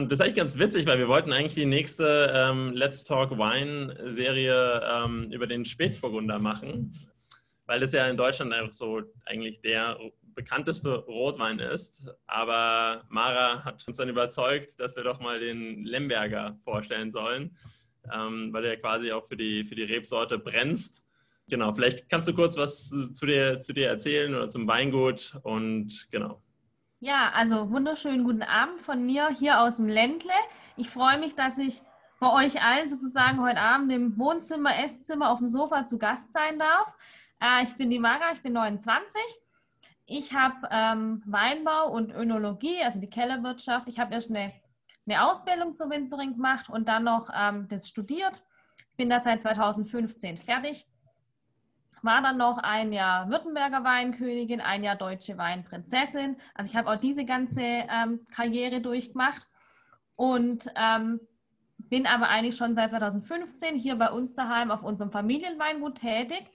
ähm, das ist eigentlich ganz witzig, weil wir wollten eigentlich die nächste ähm, Let's Talk Wine-Serie ähm, über den Spätburgunder machen, weil das ja in Deutschland einfach so eigentlich der bekannteste Rotwein ist. Aber Mara hat uns dann überzeugt, dass wir doch mal den Lemberger vorstellen sollen, ähm, weil er quasi auch für die, für die Rebsorte brennst. Genau, vielleicht kannst du kurz was zu dir, zu dir erzählen oder zum Weingut und genau. Ja, also wunderschönen guten Abend von mir hier aus dem Ländle. Ich freue mich, dass ich bei euch allen sozusagen heute Abend im Wohnzimmer, Esszimmer, auf dem Sofa zu Gast sein darf. Äh, ich bin die Mara, ich bin 29 ich habe ähm, Weinbau und Önologie, also die Kellerwirtschaft. Ich habe erst eine, eine, Ausbildung zur Winzerin gemacht und dann noch ähm, das studiert. Bin da seit 2015 fertig. War dann noch ein Jahr Württemberger Weinkönigin, ein Jahr deutsche Weinprinzessin. Also ich habe auch diese ganze ähm, Karriere durchgemacht und ähm, bin aber eigentlich schon seit 2015 hier bei uns daheim auf unserem Familienweingut tätig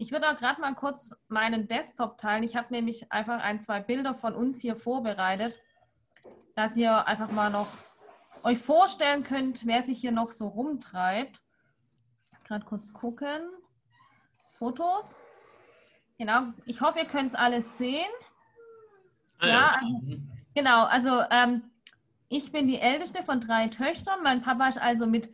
ich würde auch gerade mal kurz meinen Desktop teilen. Ich habe nämlich einfach ein, zwei Bilder von uns hier vorbereitet, dass ihr einfach mal noch euch vorstellen könnt, wer sich hier noch so rumtreibt. Gerade kurz gucken. Fotos. Genau, ich hoffe, ihr könnt es alles sehen. Ah, ja, also, mhm. genau. Also ähm, ich bin die älteste von drei Töchtern. Mein Papa ist also mit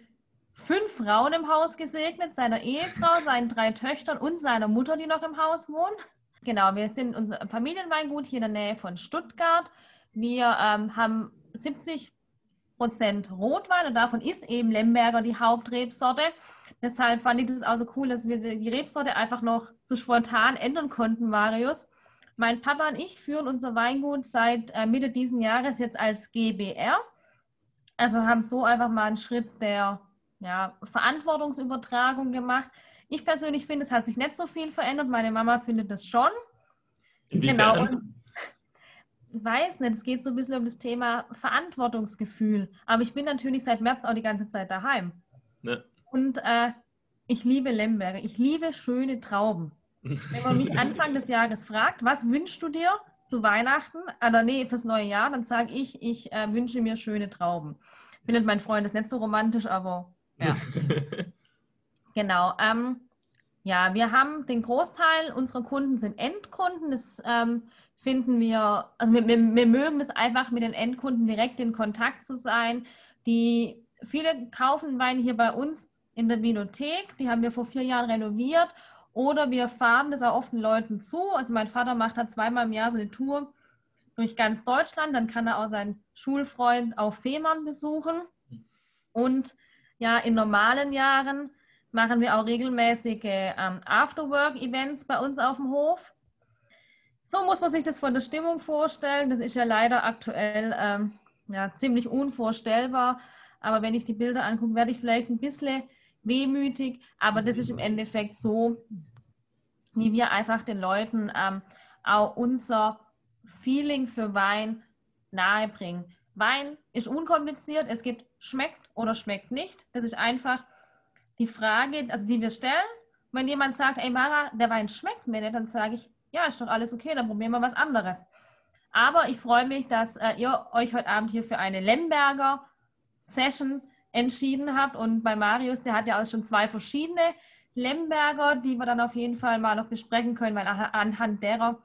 fünf Frauen im Haus gesegnet, seiner Ehefrau, seinen drei Töchtern und seiner Mutter, die noch im Haus wohnt. Genau, wir sind unser Familienweingut hier in der Nähe von Stuttgart. Wir ähm, haben 70 Prozent Rotwein und davon ist eben Lemberger die Hauptrebsorte. Deshalb fand ich das auch so cool, dass wir die Rebsorte einfach noch so spontan ändern konnten, Marius. Mein Papa und ich führen unser Weingut seit äh, Mitte diesen Jahres jetzt als GBR. Also haben so einfach mal einen Schritt der ja, Verantwortungsübertragung gemacht. Ich persönlich finde, es hat sich nicht so viel verändert. Meine Mama findet das schon. Inwiefern? Genau. Ich weiß nicht, es geht so ein bisschen um das Thema Verantwortungsgefühl. Aber ich bin natürlich seit März auch die ganze Zeit daheim. Ne. Und äh, ich liebe Lemberger. Ich liebe schöne Trauben. Wenn man mich Anfang des Jahres fragt, was wünschst du dir zu Weihnachten? Oder nee, fürs neue Jahr, dann sage ich, ich äh, wünsche mir schöne Trauben. Findet mein Freund das nicht so romantisch, aber ja. genau. Ähm, ja, wir haben den Großteil unserer Kunden sind Endkunden. Das ähm, finden wir, also wir, wir, wir, mögen es einfach, mit den Endkunden direkt in Kontakt zu sein. Die viele kaufen Wein hier bei uns in der Vinothek. Die haben wir vor vier Jahren renoviert. Oder wir fahren das auch oft Leuten zu. Also mein Vater macht da zweimal im Jahr so eine Tour durch ganz Deutschland. Dann kann er auch seinen Schulfreund auf Fehmarn besuchen. Und ja, in normalen Jahren machen wir auch regelmäßige ähm, Afterwork-Events bei uns auf dem Hof. So muss man sich das von der Stimmung vorstellen. Das ist ja leider aktuell ähm, ja, ziemlich unvorstellbar. Aber wenn ich die Bilder angucke, werde ich vielleicht ein bisschen wehmütig. Aber das ist im Endeffekt so, wie wir einfach den Leuten ähm, auch unser Feeling für Wein nahebringen. Wein ist unkompliziert. Es gibt schmeckt oder schmeckt nicht. Das ist einfach die Frage, also die wir stellen. Wenn jemand sagt, ey Mara, der Wein schmeckt mir nicht, dann sage ich, ja, ist doch alles okay, dann probieren wir was anderes. Aber ich freue mich, dass äh, ihr euch heute Abend hier für eine Lemberger Session entschieden habt. Und bei Marius, der hat ja auch schon zwei verschiedene Lemberger, die wir dann auf jeden Fall mal noch besprechen können, weil anhand derer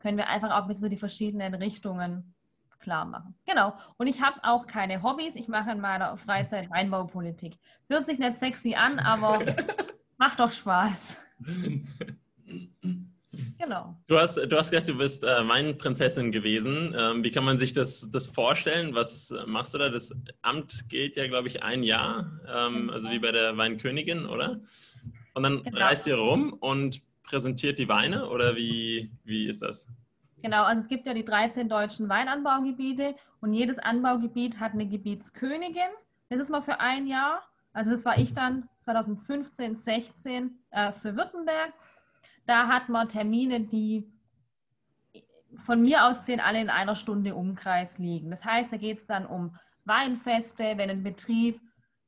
können wir einfach auch ein bisschen die verschiedenen Richtungen klar machen. Genau. Und ich habe auch keine Hobbys. Ich mache in meiner Freizeit Weinbaupolitik. Hört sich nicht sexy an, aber macht doch Spaß. Genau. Du hast, du hast gesagt, du bist äh, Weinprinzessin gewesen. Ähm, wie kann man sich das, das vorstellen? Was machst du da? Das Amt gilt ja, glaube ich, ein Jahr, ähm, also wie bei der Weinkönigin, oder? Und dann genau. reist ihr rum und präsentiert die Weine oder wie, wie ist das? Genau, also es gibt ja die 13 deutschen Weinanbaugebiete und jedes Anbaugebiet hat eine Gebietskönigin. Das ist mal für ein Jahr. Also das war ich dann 2015, 16 äh, für Württemberg. Da hat man Termine, die von mir aus gesehen alle in einer Stunde Umkreis liegen. Das heißt, da geht es dann um Weinfeste, wenn ein Betrieb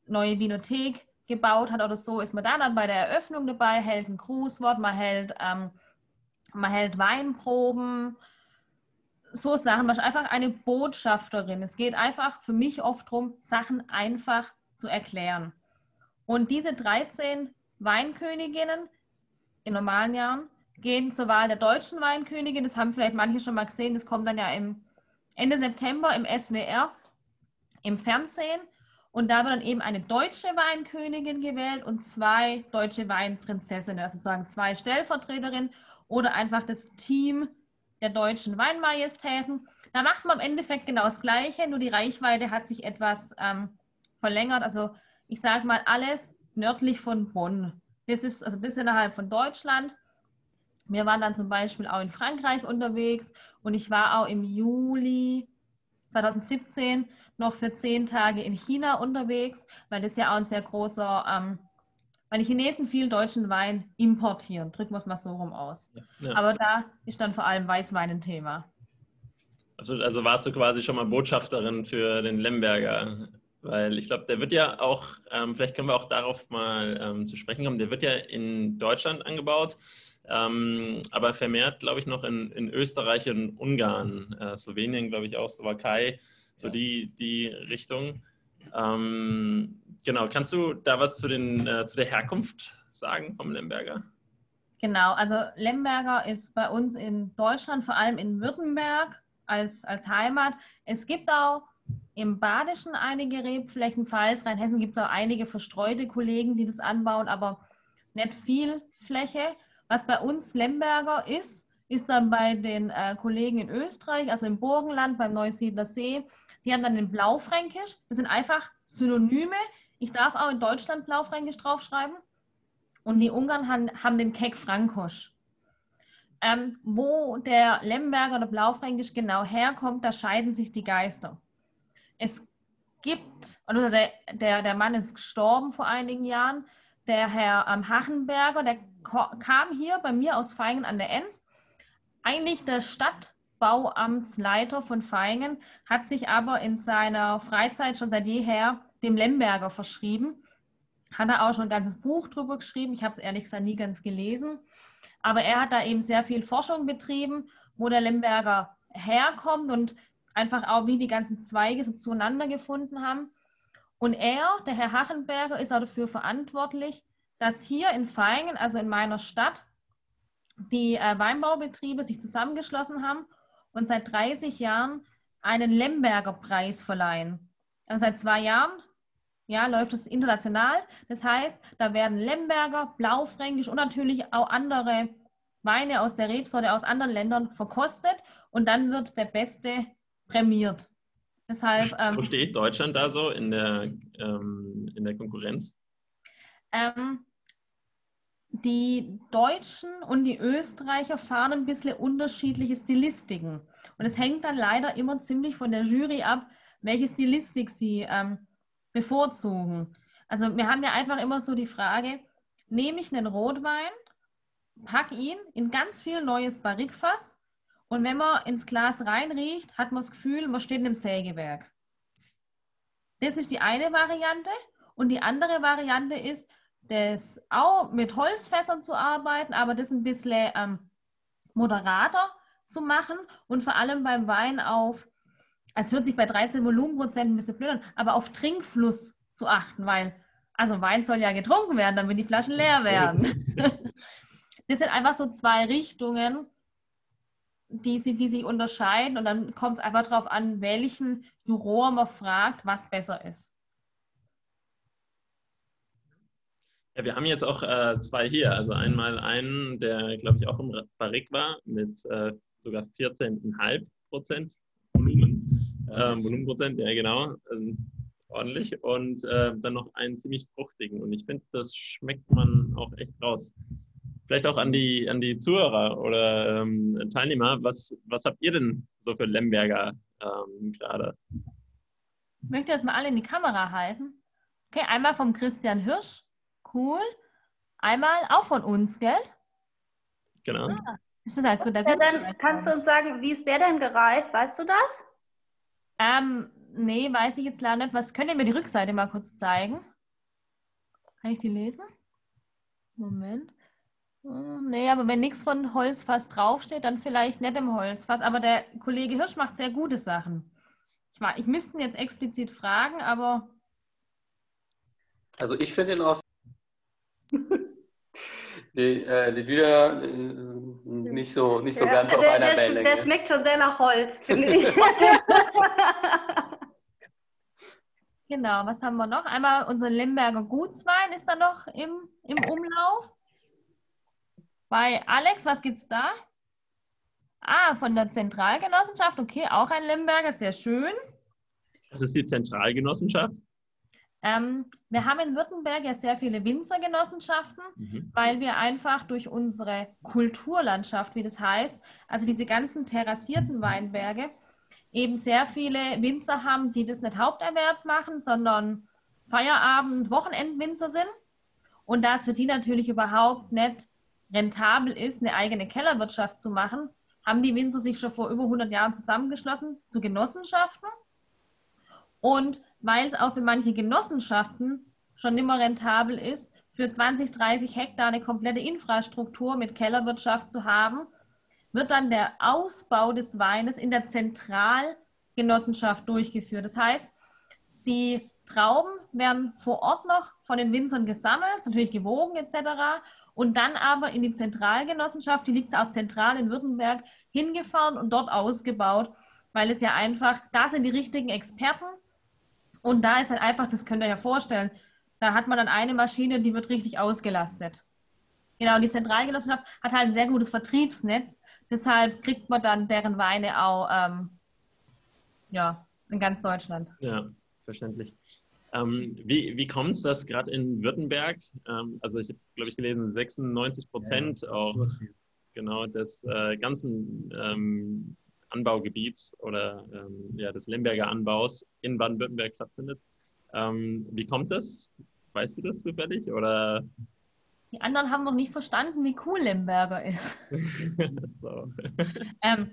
neue Vinothek gebaut hat oder so, ist man da dann bei der Eröffnung dabei, hält ein Grußwort, man hält ähm, man hält Weinproben, so Sachen, was einfach eine Botschafterin. Es geht einfach für mich oft darum, Sachen einfach zu erklären. Und diese 13 Weinköniginnen in normalen Jahren gehen zur Wahl der deutschen Weinkönigin. Das haben vielleicht manche schon mal gesehen. Das kommt dann ja im Ende September im SWR im Fernsehen. Und da wird dann eben eine deutsche Weinkönigin gewählt und zwei deutsche Weinprinzessinnen, also sozusagen zwei Stellvertreterinnen oder einfach das Team der deutschen Weinmajestäten. Da macht man im Endeffekt genau das Gleiche, nur die Reichweite hat sich etwas ähm, verlängert. Also ich sage mal alles nördlich von Bonn. Das ist also das innerhalb von Deutschland. Wir waren dann zum Beispiel auch in Frankreich unterwegs und ich war auch im Juli 2017 noch für zehn Tage in China unterwegs, weil das ja auch ein sehr großer, ähm, weil die Chinesen viel deutschen Wein importieren. Drücken wir es mal so rum aus. Ja. Aber da ist dann vor allem Weißwein ein Thema. Also, also warst du quasi schon mal Botschafterin für den Lemberger weil ich glaube, der wird ja auch, ähm, vielleicht können wir auch darauf mal ähm, zu sprechen kommen, der wird ja in Deutschland angebaut, ähm, aber vermehrt, glaube ich, noch in, in Österreich und Ungarn, äh, Slowenien, glaube ich auch, Slowakei, so ja. die, die Richtung. Ähm, genau, kannst du da was zu, den, äh, zu der Herkunft sagen vom Lemberger? Genau, also Lemberger ist bei uns in Deutschland, vor allem in Württemberg als, als Heimat. Es gibt auch im Badischen einige Rebflächen, falls Rheinhessen gibt es auch einige verstreute Kollegen, die das anbauen, aber nicht viel Fläche. Was bei uns Lemberger ist, ist dann bei den äh, Kollegen in Österreich, also im Burgenland, beim Neusiedler See, die haben dann den Blaufränkisch. Das sind einfach Synonyme. Ich darf auch in Deutschland Blaufränkisch draufschreiben. Und die Ungarn haben, haben den Keck Frankosch. Ähm, wo der Lemberger oder Blaufränkisch genau herkommt, da scheiden sich die Geister es gibt, also der, der, Mann ist gestorben vor einigen Jahren, der Herr ähm, Hachenberger, der kam hier bei mir aus Feingen an der Enz. Eigentlich der Stadtbauamtsleiter von Feingen, hat sich aber in seiner Freizeit schon seit jeher dem Lemberger verschrieben. Hat er auch schon ein ganzes Buch drüber geschrieben. Ich habe es ehrlich gesagt nie ganz gelesen. Aber er hat da eben sehr viel Forschung betrieben, wo der Lemberger herkommt und einfach auch, wie die ganzen Zweige so zueinander gefunden haben. Und er, der Herr Hachenberger, ist auch dafür verantwortlich, dass hier in Feingen, also in meiner Stadt, die äh, Weinbaubetriebe sich zusammengeschlossen haben und seit 30 Jahren einen Lemberger Preis verleihen. Also seit zwei Jahren ja, läuft es international. Das heißt, da werden Lemberger, Blaufränkisch und natürlich auch andere Weine aus der Rebsorte aus anderen Ländern verkostet und dann wird der beste prämiert. Deshalb, ähm, Wo steht Deutschland da so in der, ähm, in der Konkurrenz? Ähm, die Deutschen und die Österreicher fahren ein bisschen unterschiedliche Stilistiken. Und es hängt dann leider immer ziemlich von der Jury ab, welche Stilistik sie ähm, bevorzugen. Also wir haben ja einfach immer so die Frage, nehme ich einen Rotwein, pack ihn in ganz viel neues Barrikfass und wenn man ins Glas reinriecht, hat man das Gefühl, man steht in einem Sägewerk. Das ist die eine Variante. Und die andere Variante ist, das auch mit Holzfässern zu arbeiten, aber das ein bisschen ähm, moderater zu machen und vor allem beim Wein auf, als hört sich bei 13 Volumenprozent ein bisschen blöd an, aber auf Trinkfluss zu achten, weil, also Wein soll ja getrunken werden, damit die Flaschen leer werden. das sind einfach so zwei Richtungen, die, sie, die sich unterscheiden und dann kommt es einfach darauf an, welchen Juror man fragt, was besser ist. Ja, wir haben jetzt auch äh, zwei hier. Also einmal einen, der, glaube ich, auch im Barrik war, mit äh, sogar 14,5 Prozent Volumen. Äh, Volumenprozent, ja genau. Also ordentlich. Und äh, dann noch einen ziemlich fruchtigen. Und ich finde, das schmeckt man auch echt raus. Vielleicht auch an die, an die Zuhörer oder ähm, Teilnehmer. Was, was habt ihr denn so für Lemberger ähm, gerade? Ich möchte das mal alle in die Kamera halten. Okay, einmal vom Christian Hirsch. Cool. Einmal auch von uns, gell? Genau. Ah, ist das halt gut, da ja, dann kannst du uns sagen, wie ist der denn gereift? Weißt du das? Ähm, nee, weiß ich jetzt leider nicht. Was könnt ihr mir die Rückseite mal kurz zeigen? Kann ich die lesen? Moment. Hm, Nee, aber wenn nichts von Holzfass draufsteht, dann vielleicht nicht im Holzfass. Aber der Kollege Hirsch macht sehr gute Sachen. Ich, ma- ich müsste ihn jetzt explizit fragen, aber Also ich finde ihn auch. Die, äh, die Lieder äh, sind nicht so, nicht so Ja, ganz auf der, einer der, sch- der Wellenlänge. schmeckt schon sehr nach Holz, finde ich. genau, was haben wir noch? Einmal unser Lemberger Gutswein ist da noch im, im Umlauf. Bei Alex, was gibt's da? Ah, von der Zentralgenossenschaft, okay, auch ein Lemberger, sehr schön. Das ist die Zentralgenossenschaft. Ähm, wir haben in Württemberg ja sehr viele Winzergenossenschaften. Mhm. weil wir einfach durch unsere Kulturlandschaft, wie das heißt, also diese ganzen terrassierten Weinberge, eben sehr viele Winzer haben, die das nicht Haupterwerb machen, sondern Feierabend, Wochenendwinzer sind. Und da es für die natürlich überhaupt nicht rentabel ist, eine eigene Kellerwirtschaft zu machen, haben die Winzer sich schon vor über 100 Jahren zusammengeschlossen zu Genossenschaften. Und weil es auch für manche Genossenschaften schon immer rentabel ist, für 20, 30 Hektar eine komplette Infrastruktur mit Kellerwirtschaft zu haben, wird dann der Ausbau des Weines in der Zentralgenossenschaft durchgeführt. Das heißt, die Trauben werden vor Ort noch von den Winzern gesammelt, natürlich gewogen etc. Und dann aber in die Zentralgenossenschaft, die liegt auch zentral in Württemberg, hingefahren und dort ausgebaut, weil es ja einfach, da sind die richtigen Experten und da ist halt einfach, das könnt ihr ja vorstellen, da hat man dann eine Maschine, die wird richtig ausgelastet. Genau, und die Zentralgenossenschaft hat halt ein sehr gutes Vertriebsnetz, deshalb kriegt man dann deren Weine auch ähm, ja, in ganz Deutschland. Ja, verständlich. Ähm, wie wie kommt es, dass gerade in Württemberg, ähm, also ich habe, glaube ich, gelesen, 96 Prozent auch genau des äh, ganzen ähm, Anbaugebiets oder ähm, ja, des Lemberger Anbaus in Baden-Württemberg stattfindet. Ähm, wie kommt das? Weißt du das zufällig? Oder Die anderen haben noch nicht verstanden, wie cool Lemberger ist. so. Ähm,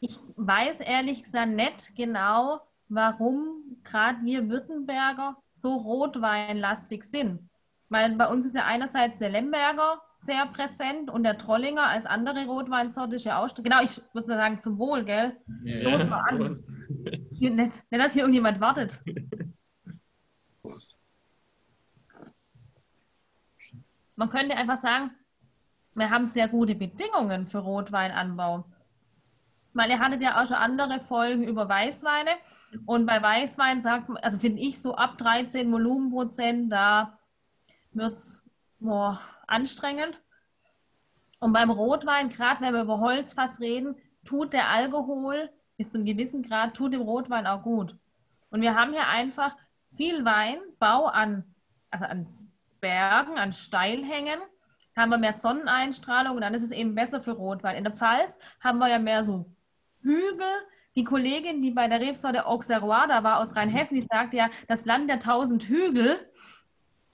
ich weiß ehrlich gesagt nicht genau, warum gerade wir Württemberger so rotweinlastig sind. Weil bei uns ist ja einerseits der Lemberger sehr präsent und der Trollinger als andere Rotweinsorte ist ja auch. Genau, ich würde sagen zum Wohl, gell? Los mal an. Hier, nicht, nicht, dass hier irgendjemand wartet. Man könnte einfach sagen, wir haben sehr gute Bedingungen für Rotweinanbau. Weil ihr hattet ja auch schon andere Folgen über Weißweine. Und bei Weißwein sagt man, also finde ich so ab 13 Volumenprozent, da wird es anstrengend. Und beim Rotwein, gerade wenn wir über Holzfass reden, tut der Alkohol bis zu einem gewissen Grad, tut dem Rotwein auch gut. Und wir haben hier einfach viel Weinbau an, also an Bergen, an Steilhängen. Haben wir mehr Sonneneinstrahlung und dann ist es eben besser für Rotwein. In der Pfalz haben wir ja mehr so Hügel. Die Kollegin, die bei der Rebsorte Auxerrois da war aus Rheinhessen, die sagte ja, das Land der tausend Hügel.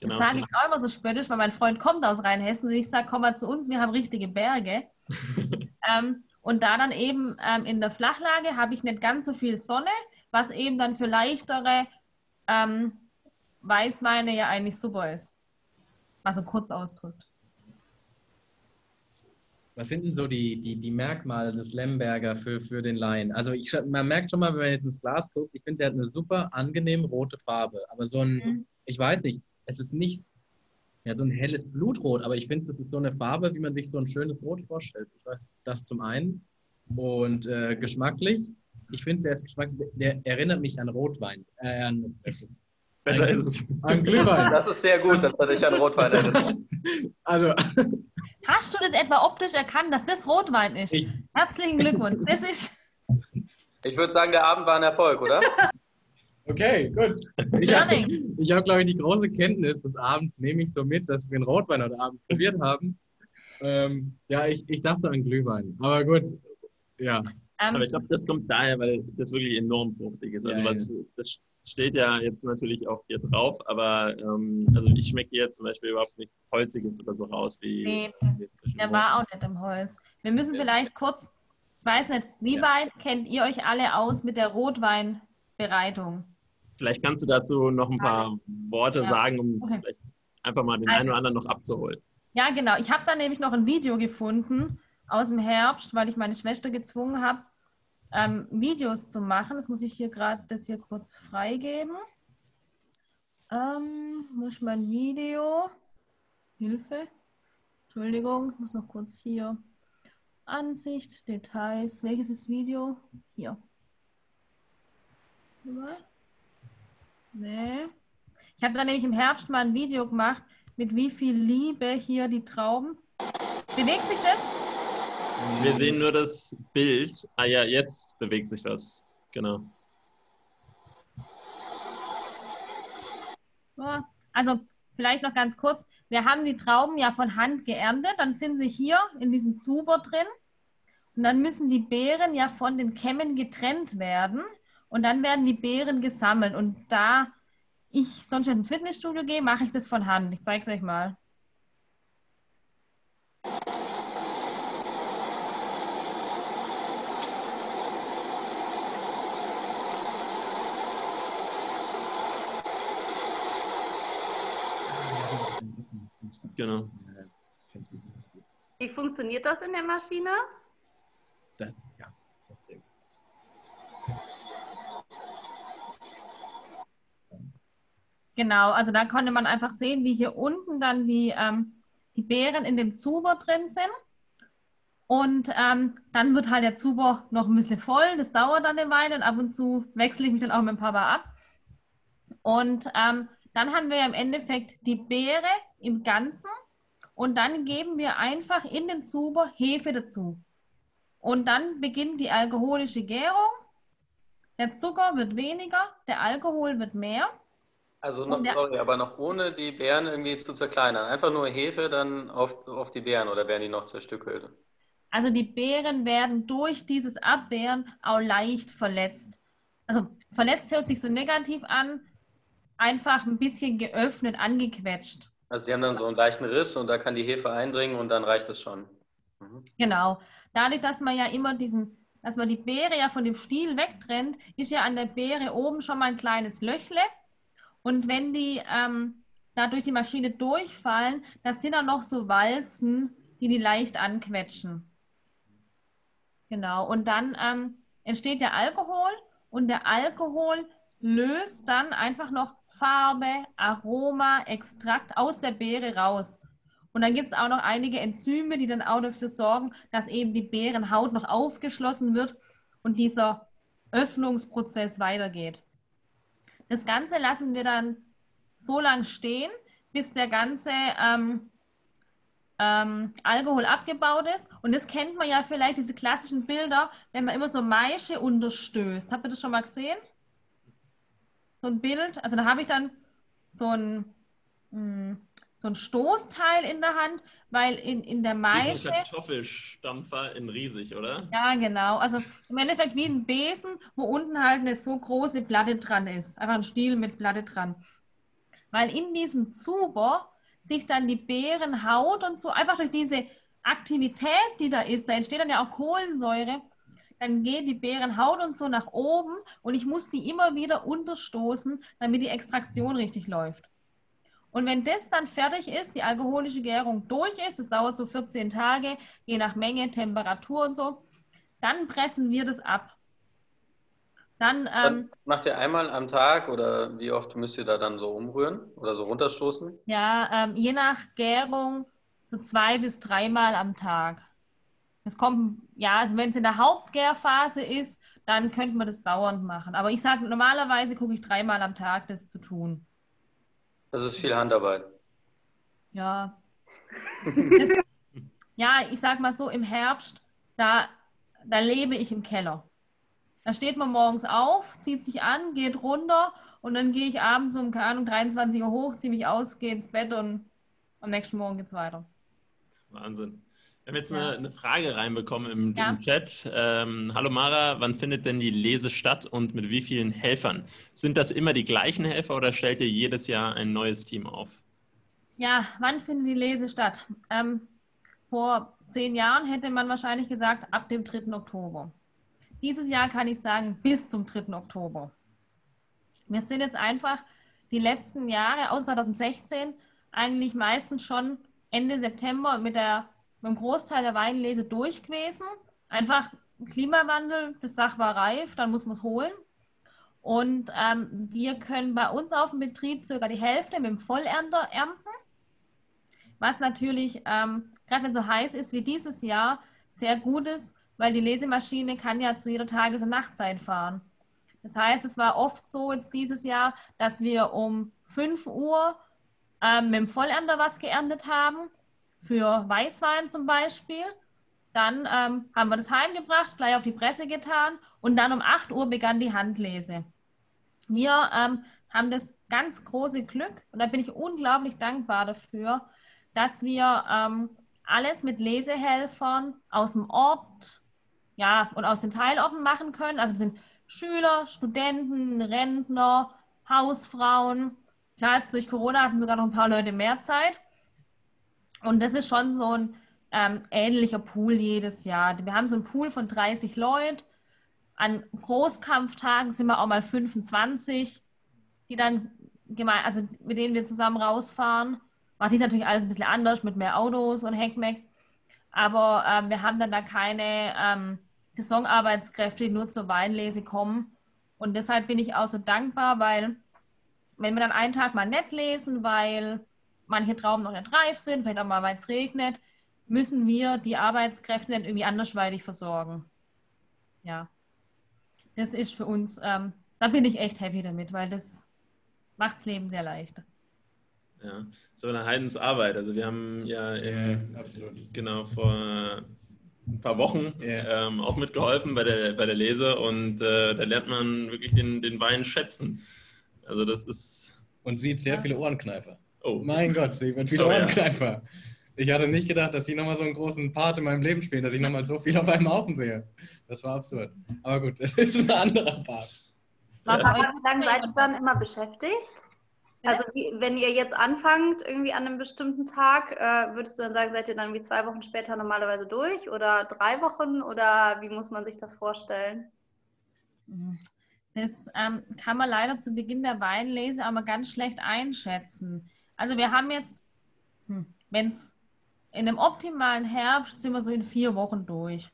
Genau. Das sage ich auch immer so spöttisch, weil mein Freund kommt aus Rheinhessen und ich sage, komm mal zu uns, wir haben richtige Berge. ähm, und da dann eben ähm, in der Flachlage habe ich nicht ganz so viel Sonne, was eben dann für leichtere ähm, Weißweine ja eigentlich super ist. Also kurz ausdrückt. Was sind denn so die, die, die Merkmale des Lemberger für, für den Laien? Also ich, man merkt schon mal, wenn man jetzt ins Glas guckt, ich finde, der hat eine super angenehm rote Farbe. Aber so ein, Mhm. ich weiß nicht, es ist nicht ja, so ein helles Blutrot, aber ich finde, das ist so eine Farbe, wie man sich so ein schönes Rot vorstellt. Ich weiß, das zum einen. Und äh, geschmacklich, ich finde, der ist geschmacklich, der erinnert mich an Rotwein. Äh, an, Besser ist es. an Glühwein. Das ist sehr gut, dass er dich an Rotwein erinnert. Also, Hast du das etwa optisch erkannt, dass das Rotwein ist? Ich- Herzlichen Glückwunsch. Das ist Ich würde sagen, der Abend war ein Erfolg, oder? okay, gut. Ich habe, hab, glaube ich, die große Kenntnis des Abends, nehme ich so mit, dass wir einen Rotwein heute Abend probiert haben. Ähm, ja, ich, ich dachte an Glühwein. Aber gut, ja. Aber ich Ähm, glaube, das kommt daher, weil das wirklich enorm fruchtig ist. Also Ja, was, das steht ja jetzt natürlich auch hier drauf, aber ähm, also ich schmecke hier zum Beispiel überhaupt nichts Holziges oder so raus wie. Nee, der war auch nicht im Holz. Wir müssen Ja. vielleicht kurz, ich weiß nicht, wie Ja. weit kennt ihr euch alle aus mit der Rotweinbereitung? Vielleicht kannst du dazu noch ein paar Worte Ja. sagen, um Okay. vielleicht einfach mal den Also- einen oder anderen noch abzuholen. Ja, genau. Ich habe da nämlich noch ein Video gefunden aus dem Herbst, weil ich meine Schwester gezwungen habe, ähm, Videos zu machen. Das muss ich hier gerade das hier kurz freigeben. Ähm, muss ich mein Video. Hilfe. Entschuldigung, ich muss noch kurz hier. Ansicht, Details. Welches ist Video? Hier. Nee. Ich habe da nämlich im Herbst mal ein Video gemacht, mit wie viel Liebe hier die Trauben. Bewegt sich das? Wir sehen nur das Bild. Ah ja, jetzt bewegt sich was. Genau. Also vielleicht noch ganz kurz. Wir haben die Trauben ja von Hand geerntet. Dann sind sie hier in diesem Zuber drin. Und dann müssen die Beeren ja von den Kämmen getrennt werden. Und dann werden die Beeren gesammelt. Und da ich sonst ins Fitnessstudio gehe, mache ich das von Hand. Ich zeige es euch mal. Genau. Wie funktioniert das in der Maschine? Da, ja, das ist sehr gut. Genau, also da konnte man einfach sehen, wie hier unten dann die, ähm, die Beeren in dem Zuber drin sind. Und ähm, dann wird halt der Zuber noch ein bisschen voll. Das dauert dann eine Weile und ab und zu wechsle ich mich dann auch mit dem Papa ab. Und ähm, dann haben wir im Endeffekt die Beere im Ganzen und dann geben wir einfach in den Zuber Hefe dazu. Und dann beginnt die alkoholische Gärung. Der Zucker wird weniger, der Alkohol wird mehr. Also noch, sorry, aber noch ohne die Beeren irgendwie zu zerkleinern. Einfach nur Hefe dann auf, auf die Beeren oder werden die noch zerstückelt? Also die Beeren werden durch dieses Abwehren auch leicht verletzt. Also verletzt hört sich so negativ an, einfach ein bisschen geöffnet, angequetscht. Also sie haben dann so einen leichten Riss und da kann die Hefe eindringen und dann reicht es schon. Mhm. Genau. Dadurch, dass man ja immer diesen, dass man die Beere ja von dem Stiel wegtrennt, ist ja an der Beere oben schon mal ein kleines Löchle. Und wenn die ähm, da durch die Maschine durchfallen, das sind dann noch so Walzen, die die leicht anquetschen. Genau. Und dann ähm, entsteht der Alkohol und der Alkohol löst dann einfach noch Farbe, Aroma, Extrakt aus der Beere raus. Und dann gibt es auch noch einige Enzyme, die dann auch dafür sorgen, dass eben die Beerenhaut noch aufgeschlossen wird und dieser Öffnungsprozess weitergeht. Das Ganze lassen wir dann so lange stehen, bis der ganze ähm, ähm, Alkohol abgebaut ist. Und das kennt man ja vielleicht, diese klassischen Bilder, wenn man immer so Maische unterstößt. Habt ihr das schon mal gesehen? So ein Bild. Also da habe ich dann so ein, mh, so ein Stoßteil in der Hand, weil in, in der Wie Maische. ein Kartoffelstampfer in riesig, oder? Ja, genau. Also im Endeffekt wie ein Besen, wo unten halt eine so große Platte dran ist. Einfach ein Stiel mit Platte dran. Weil in diesem Zuber sich dann die Beerenhaut und so einfach durch diese Aktivität, die da ist, da entsteht dann ja auch Kohlensäure, dann geht die Beerenhaut und so nach oben und ich muss die immer wieder unterstoßen, damit die Extraktion richtig läuft. Und wenn das dann fertig ist, die alkoholische Gärung durch ist, das dauert so 14 Tage, je nach Menge, Temperatur und so, dann pressen wir das ab. Dann, ähm, macht ihr einmal am Tag oder wie oft müsst ihr da dann so umrühren oder so runterstoßen? ja, ähm, je nach Gärung so zwei bis dreimal am Tag. Es kommt, ja, also wenn es in der Hauptgärphase ist, dann könnte man das dauernd machen. Aber ich sage, normalerweise gucke ich dreimal am Tag, das zu tun. Das ist viel Handarbeit. Ja. Das, ja, ich sag mal so, im Herbst, da, da lebe ich im Keller. Da steht man morgens auf, zieht sich an, geht runter und dann gehe ich abends um, keine Ahnung, 23 Uhr hoch, ziehe mich aus, gehe ins Bett und am nächsten Morgen geht's weiter. Wahnsinn. Wir haben jetzt Ja. eine, eine Frage reinbekommen im, Ja. im Chat. Ähm, Hallo Mara, wann findet denn die Lese statt und mit wie vielen Helfern? Sind das immer die gleichen Helfer oder stellt ihr jedes Jahr ein neues Team auf? Ja, wann findet die Lese statt? Ähm, vor zehn Jahren hätte man wahrscheinlich gesagt, ab dem 3. Oktober. Dieses Jahr kann ich sagen, bis zum 3. Oktober. Wir sind jetzt einfach die letzten Jahre, aus 2016, eigentlich meistens schon Ende September mit, der, dem Großteil der Weinlese durch gewesen. Einfach Klimawandel, das Sach war reif, dann muss man es holen. Und ähm, wir können bei uns auf dem Betrieb circa die Hälfte mit dem Vollernter ernten. Was natürlich, ähm, gerade wenn es so heiß ist wie dieses Jahr, sehr gut ist, weil die Lesemaschine kann ja zu jeder Tages- und Nachtzeit fahren. Das heißt, es war oft so jetzt dieses Jahr, dass wir um 5 Uhr ähm, mit dem Vollernter was geerntet haben, für Weißwein zum Beispiel. Dann ähm, haben wir das heimgebracht, gleich auf die Presse getan und dann um 8 Uhr begann die Handlese. Wir ähm, haben das ganz große Glück und da bin ich unglaublich dankbar dafür, dass wir ähm, alles mit Lesehelfern aus dem Ort ja, und aus den Teilorten machen können. Also sind Schüler, Studenten, Rentner, Hausfrauen. Klar, jetzt durch Corona hatten sogar noch ein paar Leute mehr Zeit. Und das ist schon so ein ähm, ähnlicher Pool jedes Jahr. Wir haben so einen Pool von 30 Leuten. An Großkampftagen sind wir auch mal 25, die dann gemein, also mit denen wir zusammen rausfahren. Macht dies natürlich alles ein bisschen anders mit mehr Autos und Heckmeck. Aber ähm, wir haben dann da keine ähm, Saisonarbeitskräfte, die nur zur Weinlese kommen. Und deshalb bin ich auch so dankbar, weil wenn wir dann einen Tag mal nett lesen, weil manche Trauben noch nicht reif sind, vielleicht auch mal, weil es regnet, müssen wir die Arbeitskräfte dann irgendwie andersweitig versorgen. Ja, das ist für uns, ähm, da bin ich echt happy damit, weil das macht das Leben sehr leicht. Ja, so eine Heidensarbeit. Also wir haben ja, im, Ja, absolut. genau vor ein paar Wochen Ja. ähm, auch mitgeholfen bei der, bei der Lese und äh, da lernt man wirklich den, den Wein schätzen. Also das ist, Und sieht sehr viele Ohrenkneifer. Oh, Mein Gott, sieht man viele Oh, ja. Ohrenkneifer. Ich hatte nicht gedacht, dass die nochmal so einen großen Part in meinem Leben spielen, dass ich nochmal so viel auf einem Haufen sehe. Das war absurd. Aber gut, das ist ein anderer Part. War euch wie lange seid ihr dann immer beschäftigt? Also wie, wenn ihr jetzt anfangt, irgendwie an einem bestimmten Tag, äh, würdest du dann sagen, seid ihr dann wie zwei Wochen später normalerweise durch oder drei Wochen oder wie muss man sich das vorstellen? Das ähm, kann man leider zu Beginn der Weinlese aber ganz schlecht einschätzen. Also wir haben jetzt, hm, wenn es in einem optimalen Herbst sind wir so in vier Wochen durch.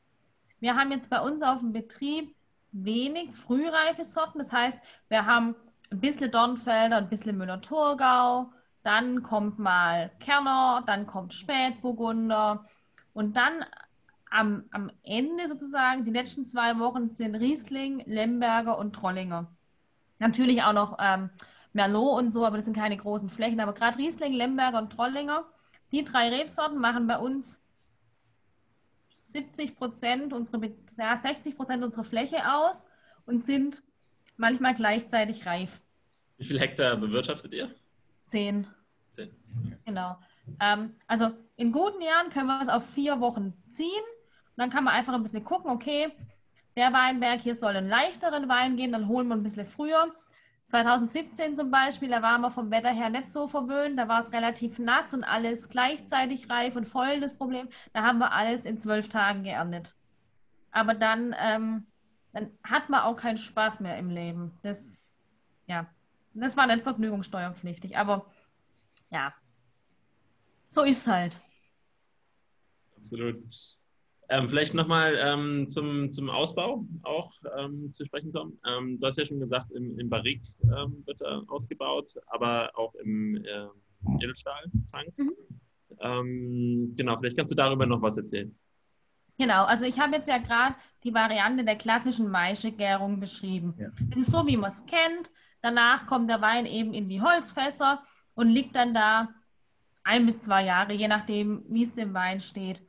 Wir haben jetzt bei uns auf dem Betrieb wenig frühreife Sorten. Das heißt, wir haben ein bisschen Dornfelder, ein bisschen Müller-Thurgau, dann kommt mal Kerner, dann kommt Spätburgunder und dann am, am Ende sozusagen, die letzten zwei Wochen sind Riesling, Lemberger und Trollinger. Natürlich auch noch ähm, Merlot und so, aber das sind keine großen Flächen. Aber gerade Riesling, Lemberger und Trollinger, die drei Rebsorten machen bei uns 70 Prozent, unsere, ja, 60 Prozent unserer Fläche aus und sind manchmal gleichzeitig reif. wie viel Hektar bewirtschaftet ihr? Zehn. Zehn. Genau. Ähm, also in guten Jahren können wir es auf vier Wochen ziehen. Und dann kann man einfach ein bisschen gucken, okay, der Weinberg hier soll einen leichteren Wein geben, dann holen wir ein bisschen früher. 2017 zum Beispiel, da waren wir vom Wetter her nicht so verwöhnt, da war es relativ nass und alles gleichzeitig reif und voll das Problem. Da haben wir alles in zwölf Tagen geerntet. Aber dann, ähm, dann hat man auch keinen Spaß mehr im Leben. Das, ja, das war nicht vergnügungssteuerpflichtig, aber ja, so ist es halt. Absolut. Ähm, vielleicht nochmal ähm, zum, zum Ausbau auch ähm, zu sprechen kommen. Ähm, du hast ja schon gesagt, im, im Barrique ähm, wird er ausgebaut, aber auch im ähm, Edelstahltank. Mhm. Ähm, genau, vielleicht kannst du darüber noch was erzählen. Genau, also ich habe jetzt ja gerade die Variante der klassischen Maischegärung beschrieben. Ja. Es ist so, wie man es kennt. Danach kommt der Wein eben in die Holzfässer und liegt dann da ein bis zwei Jahre, je nachdem, wie es dem Wein steht.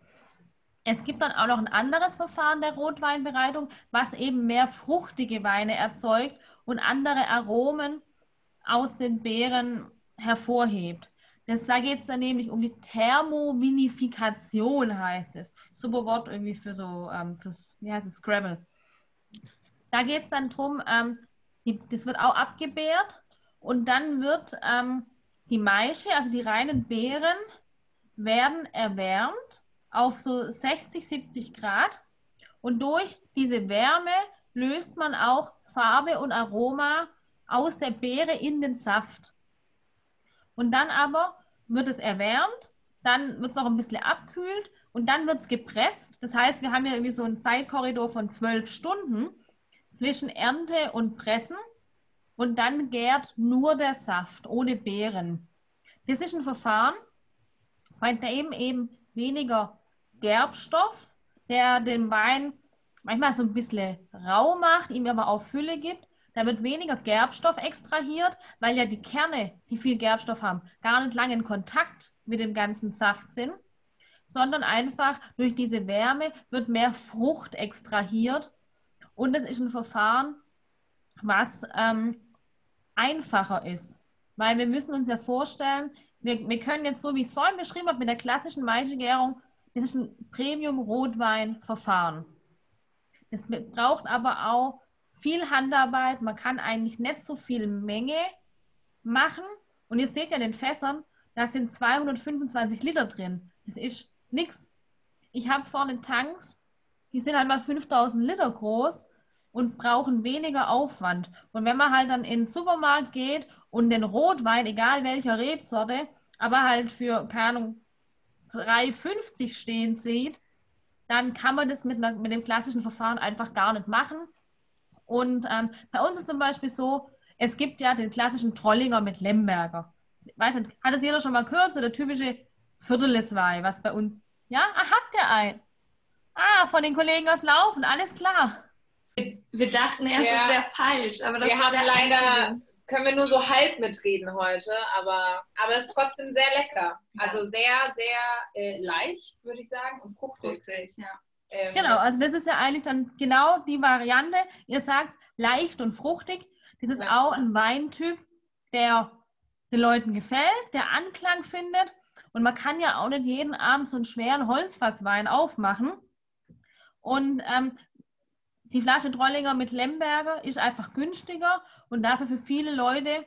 Es gibt dann auch noch ein anderes Verfahren der Rotweinbereitung, was eben mehr fruchtige Weine erzeugt und andere Aromen aus den Beeren hervorhebt. Das, da geht es dann nämlich um die Thermovinifikation, heißt es. Super Wort irgendwie für so, ähm, fürs, wie heißt es, Scrabble. Da geht es dann darum, ähm, das wird auch abgebärt und dann wird ähm, die Maische, also die reinen Beeren, werden erwärmt auf so 60, 70 Grad und durch diese Wärme löst man auch Farbe und Aroma aus der Beere in den Saft. Und dann aber wird es erwärmt dann wird es noch ein bisschen abkühlt und dann wird es gepresst. Das heißt, wir haben ja irgendwie so einen Zeitkorridor von zwölf Stunden zwischen Ernte und Pressen und dann gärt nur der Saft ohne Beeren. Das ist ein Verfahren, bei dem eben weniger Gerbstoff, der den Wein manchmal so ein bisschen rau macht, ihm aber auch Fülle gibt. Da wird weniger Gerbstoff extrahiert, weil ja die Kerne, die viel Gerbstoff haben, gar nicht lange in Kontakt mit dem ganzen Saft sind, sondern einfach durch diese Wärme wird mehr Frucht extrahiert. Und es ist ein Verfahren, was ähm, einfacher ist. Weil wir müssen uns ja vorstellen, wir, wir können jetzt so, wie ich es vorhin beschrieben habe, mit der klassischen Maischegärung, das ist ein Premium-Rotwein-Verfahren. Es braucht aber auch viel Handarbeit. Man kann eigentlich nicht so viel Menge machen. Und ihr seht ja in den Fässern, da sind 225 Liter drin. Das ist nichts. Ich habe vorne Tanks, die sind halt mal 5000 Liter groß und brauchen weniger Aufwand. Und wenn man halt dann in den Supermarkt geht und den Rotwein, egal welcher Rebsorte, aber halt für, keine Ahnung, 3,50 stehen sieht, dann kann man das mit, einer, mit dem klassischen Verfahren einfach gar nicht machen. Und ähm, bei uns ist zum Beispiel so, es gibt ja den klassischen Trollinger mit Lemberger. Ich weiß nicht, hat das jeder schon mal gehört? So der typische Viertelesweih, was bei uns. Ja, ah, habt ihr ein? Ah, von den Kollegen aus Laufen, alles klar. Wir dachten erst, Ja. es wäre falsch, aber das Wir war haben der leider, einzige. Können wir nur so halb mitreden heute, aber, aber es ist trotzdem sehr lecker. Also sehr, sehr äh, leicht, würde ich sagen, und fruchtig. Fruchtig, ja. Ähm, Genau, also das ist ja eigentlich dann genau die Variante. Ihr sagt leicht und fruchtig. Das ist Ja. auch ein Weintyp, der den Leuten gefällt, der Anklang findet. Und man kann ja auch nicht jeden Abend so einen schweren Holzfasswein aufmachen. Und ähm, die Flasche Trollinger mit Lemberger ist einfach günstiger und dafür für viele Leute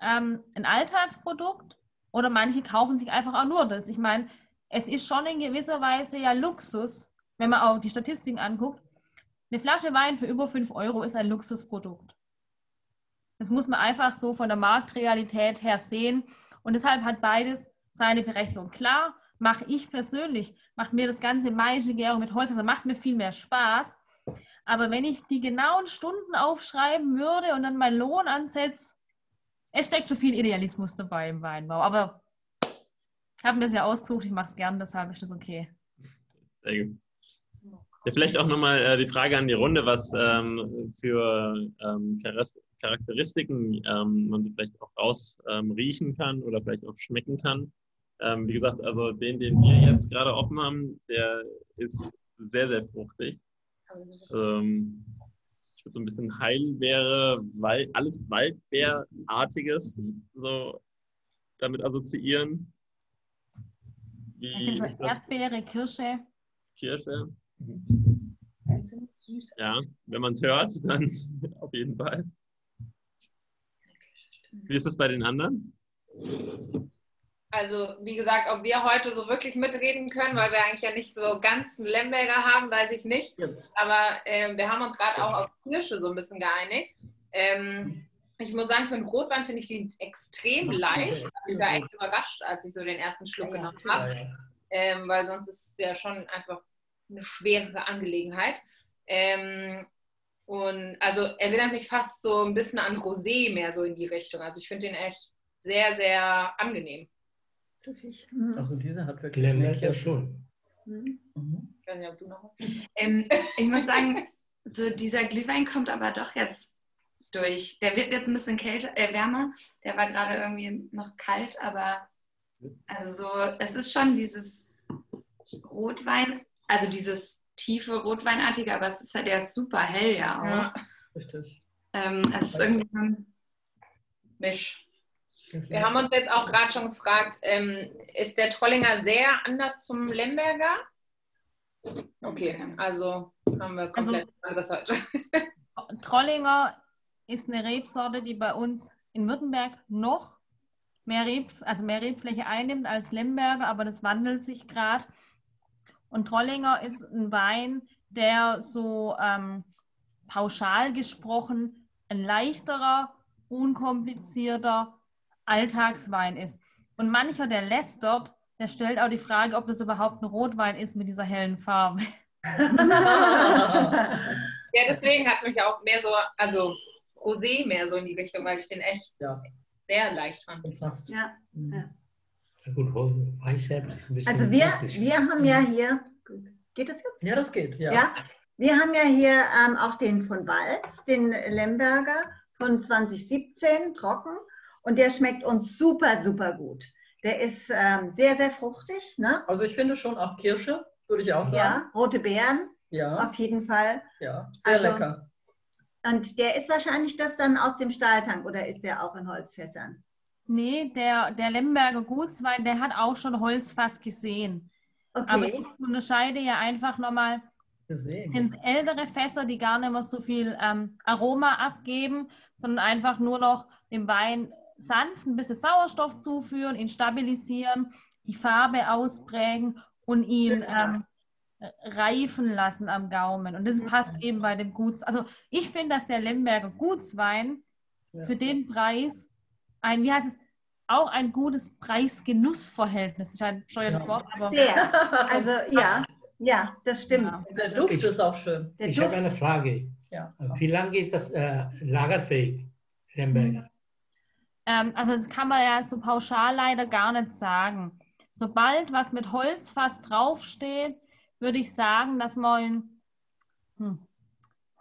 ähm, ein Alltagsprodukt. Oder manche kaufen sich einfach auch nur das. Ich meine, es ist schon in gewisser Weise ja Luxus, wenn man auch die Statistiken anguckt. Eine Flasche Wein für über 5 Euro ist ein Luxusprodukt. Das muss man einfach so von der Marktrealität her sehen. Und deshalb hat beides seine Berechtigung. Klar, mache ich persönlich, macht mir das ganze Maischegärung mit Holz, macht mir viel mehr Spaß. Aber wenn ich die genauen Stunden aufschreiben würde und dann meinen Lohn ansetze, es steckt schon viel Idealismus dabei im Weinbau. Aber ich habe mir das ja ausgesucht, ich mache es gern, deshalb ist das okay. Sehr gut. Ja, vielleicht auch nochmal äh, die Frage an die Runde, was ähm, für ähm, Charakteristiken ähm, man so vielleicht auch rausriechen ähm, kann oder vielleicht auch schmecken kann. Ähm, wie gesagt, also den, den wir jetzt gerade offen haben, der ist sehr, sehr fruchtig. Ähm, ich würde so ein bisschen Heilbeere, Wald, alles Waldbeerartiges so damit assoziieren. Wie so? Erdbeere, Kirsche. Kirsche. Ja, wenn man es hört, dann auf jeden Fall. Wie ist das bei den anderen? Also, wie gesagt, ob wir heute so wirklich mitreden können, weil wir eigentlich ja nicht so ganz einen Lemberger haben, weiß ich nicht. Aber ähm, wir haben uns gerade auch auf Kirsche so ein bisschen geeinigt. Ähm, ich muss sagen, für einen Rotwein finde ich die extrem leicht. Ich war echt überrascht, als ich so den ersten Schluck genommen habe. ähm, weil sonst ist es ja schon einfach eine schwere Angelegenheit. Ähm, und also erinnert mich fast so ein bisschen an Rosé mehr so in die Richtung. Also ich finde den echt sehr, sehr angenehm. Also diese hat wirklich Lemberg ja schon. Mhm. Nicht, ob du noch Ähm, ich muss sagen, so dieser Glühwein kommt aber doch jetzt durch. Der wird jetzt ein bisschen kälter, äh, wärmer. Der war gerade irgendwie noch kalt, aber also so, es ist schon dieses Rotwein, also dieses tiefe Rotweinartige, aber es ist halt der ist super hell ja auch. Ja. Richtig. Ähm, es ist irgendwie so ein Misch. Wir haben uns jetzt auch gerade schon gefragt, ähm, ist der Trollinger sehr anders zum Lemberger? Okay, also haben wir komplett anderes heute. Trollinger ist eine Rebsorte, die bei uns in Württemberg noch mehr, Reb, also mehr Rebfläche einnimmt als Lemberger, aber das wandelt sich gerade. Und Trollinger ist ein Wein, der so ähm, pauschal gesprochen ein leichterer, unkomplizierter Alltagswein ist. Und mancher, der lästert, der stellt auch die Frage, ob das überhaupt ein Rotwein ist mit dieser hellen Farbe. Ja, deswegen hat es mich auch mehr so, also Rosé mehr so in die Richtung, weil ich den echt Ja. sehr leicht fand. Fast. Ja, ja. Ja gut, Weißherbst ist ein bisschen. Also wir, wir haben ja hier, geht das jetzt? Ja, das geht. Ja. Ja, wir haben ja hier ähm, auch den von Walz, den Lemberger von 2017, trocken. Und der schmeckt uns super, super gut. Der ist ähm, sehr, sehr fruchtig, ne? Also ich finde schon auch Kirsche, würde ich auch sagen. Ja, rote Beeren Ja, auf jeden Fall. ja. Sehr Also- lecker. Und der ist wahrscheinlich das dann aus dem Stahltank oder ist der auch in Holzfässern? Nee, der, der Lemberger Gutswein, der hat auch schon Holzfass gesehen. Aber Okay. ich unterscheide ja einfach nochmal, Gesehen. sind ältere Fässer, die gar nicht mehr so viel ähm, Aroma abgeben, sondern einfach nur noch dem Wein sanft ein bisschen Sauerstoff zuführen, ihn stabilisieren, die Farbe ausprägen und ihn ähm, reifen lassen am Gaumen. Und das passt eben bei dem Guts. Also ich finde, dass der Lemberger Gutswein Ja. für den Preis ein, wie heißt es, auch ein gutes Preis-Genuss-Verhältnis. Ist ein bescheuertes Ja. Wort, aber Sehr. Also ja, ja, das stimmt. Ja. Der Duft Ich- ist auch schön. Der Ich habe eine Frage. Ja. Wie lange ist das äh, lagerfähig, Lemberger? Ähm, also das kann man ja so pauschal leider gar nicht sagen. Sobald was mit Holzfass draufsteht, würde ich sagen, dass man, hm,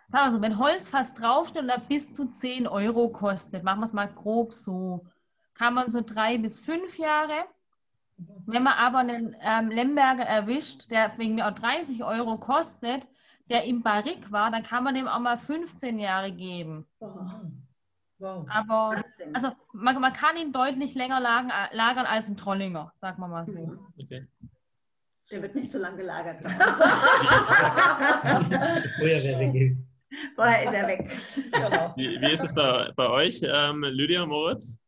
sagen wir so, wenn Holzfass draufsteht und er bis zu 10 Euro kostet, machen wir es mal grob so, kann man so drei bis fünf Jahre. Wenn man aber einen ähm, Lemberger erwischt, der wegen mir auch 30 Euro kostet, der im Barrik war, dann kann man dem auch mal 15 Jahre geben. Wow. Aber also man, man kann ihn deutlich länger lagern, lagern als ein Trollinger, sagen wir mal so. Okay. der wird nicht so lange gelagert. Früher wäre geht. Vorher ist er weg. Genau. Wie, wie ist es bei, bei euch, ähm, Lydia, Moritz?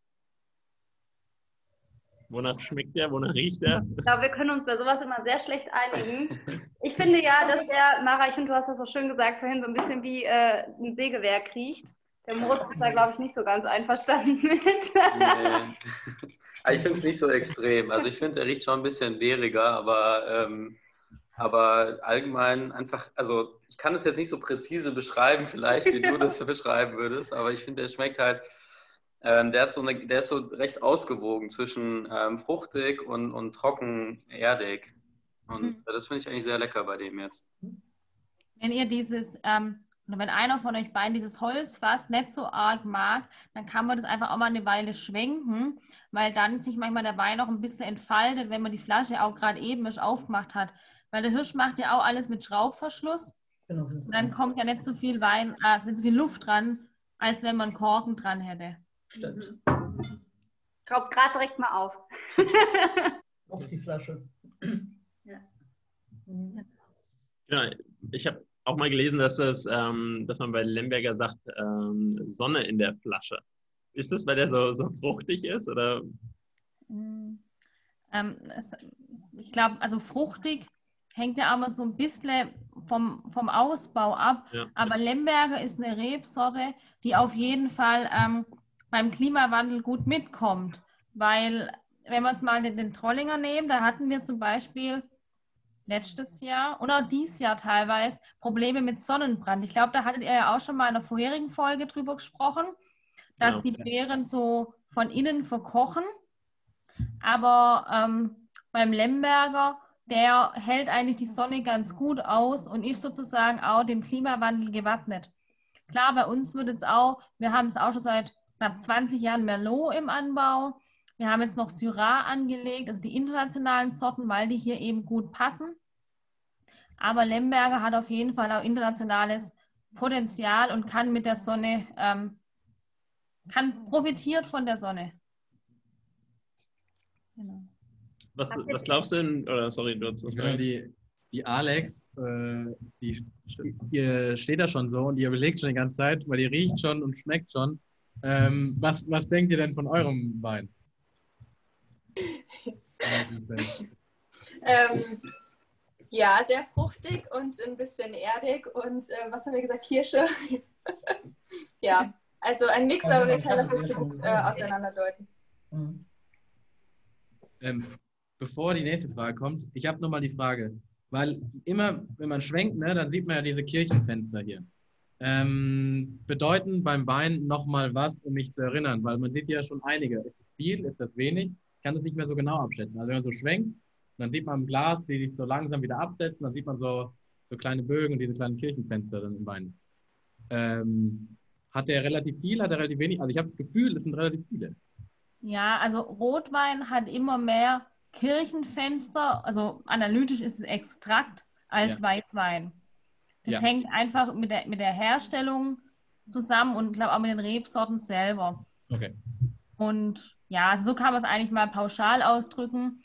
Wonach schmeckt der? Wonach riecht der? Ich glaube, wir können uns bei sowas immer sehr schlecht einigen. Ich finde ja, dass der, Mara, ich finde, du hast das so schön gesagt vorhin, so ein bisschen wie äh, ein Sägewerk riecht. Der Moritz ist da, glaube ich, nicht so ganz einverstanden mit. Nee. Aber ich finde es nicht so extrem. Also ich finde, er riecht schon ein bisschen beeriger, aber, ähm, aber allgemein einfach, also ich kann es jetzt nicht so präzise beschreiben, vielleicht, wie du das beschreiben würdest, aber ich finde, der schmeckt halt, ähm, der, hat so eine, der ist so recht ausgewogen zwischen ähm, fruchtig und, und trocken erdig. Und Mhm. das finde ich eigentlich sehr lecker bei dem jetzt. Wenn ihr dieses, ähm, oder wenn einer von euch beiden dieses Holzfass nicht so arg mag, dann kann man das einfach auch mal eine Weile schwenken, weil dann sich manchmal der Wein auch ein bisschen entfaltet, wenn man die Flasche auch gerade eben erst aufgemacht hat. Weil der Hirsch macht ja auch alles mit Schraubverschluss Genau, das und dann kommt ja nicht so viel Wein, äh, nicht so viel Luft dran, als wenn man Korken dran hätte. stimmt. Schraub gerade direkt mal auf. Auf die Flasche. Genau, ich habe auch mal gelesen, dass, es, ähm, dass man bei Lemberger sagt, ähm, Sonne in der Flasche. Ist das, weil der so, so fruchtig ist? Oder? Mm, Ähm, es, ich glaube, also fruchtig hängt ja aber so ein bisschen vom, vom Ausbau ab. Ja. Aber Lemberger ist eine Rebsorte, die auf jeden Fall ähm, beim Klimawandel gut mitkommt. Weil, wenn wir uns mal den, den Trollinger nehmen, da hatten wir zum Beispiel letztes Jahr und auch dieses Jahr teilweise Probleme mit Sonnenbrand. Ich glaube, da hattet ihr ja auch schon mal in der vorherigen Folge drüber gesprochen, dass Genau. die Beeren so von innen verkochen. Aber ähm, beim Lemberger, der hält eigentlich die Sonne ganz gut aus und ist sozusagen auch dem Klimawandel gewappnet. Klar, bei uns wird jetzt auch, wir haben es auch schon seit knapp 20 Jahren Merlot im Anbau. Wir haben jetzt noch Syrah angelegt, also die internationalen Sorten, weil die hier eben gut passen. Aber Lemberger hat auf jeden Fall auch internationales Potenzial und kann mit der Sonne, ähm, kann profitiert von der Sonne. Genau. Was, was glaubst du denn? Oder sorry, du hast Ja, die, die Alex, äh, die, ihr steht da schon so und ihr überlegt schon die ganze Zeit, weil ihr riecht schon und schmeckt schon. Ähm, was, was denkt ihr denn von eurem Wein? Ähm, ja, sehr fruchtig und ein bisschen erdig und äh, was haben wir gesagt? Kirsche. ja, also ein Mix, aber wir können das nicht so gut äh, auseinanderdeuten. Mhm. Ähm, bevor die nächste Frage kommt, ich habe nochmal die Frage, weil immer, wenn man schwenkt, ne, dann sieht man ja diese Kirchenfenster hier. Ähm, bedeuten beim Wein nochmal was, um mich zu erinnern, weil man sieht ja schon einige. Ist das viel, ist das wenig? Ich kann das nicht mehr so genau abschätzen. Also wenn man so schwenkt, dann sieht man im Glas, die sich so langsam wieder absetzen, dann sieht man so, so kleine Bögen und diese kleinen Kirchenfenster dann im Wein. Ähm, hat der relativ viel, hat er relativ wenig? Also ich habe das Gefühl, es sind relativ viele. Ja, also Rotwein hat immer mehr Kirchenfenster, also analytisch ist es Extrakt als Ja. Weißwein. Das Ja. hängt einfach mit der, mit der Herstellung zusammen und glaube auch mit den Rebsorten selber. Okay. Und ja, also so kann man es eigentlich mal pauschal ausdrücken.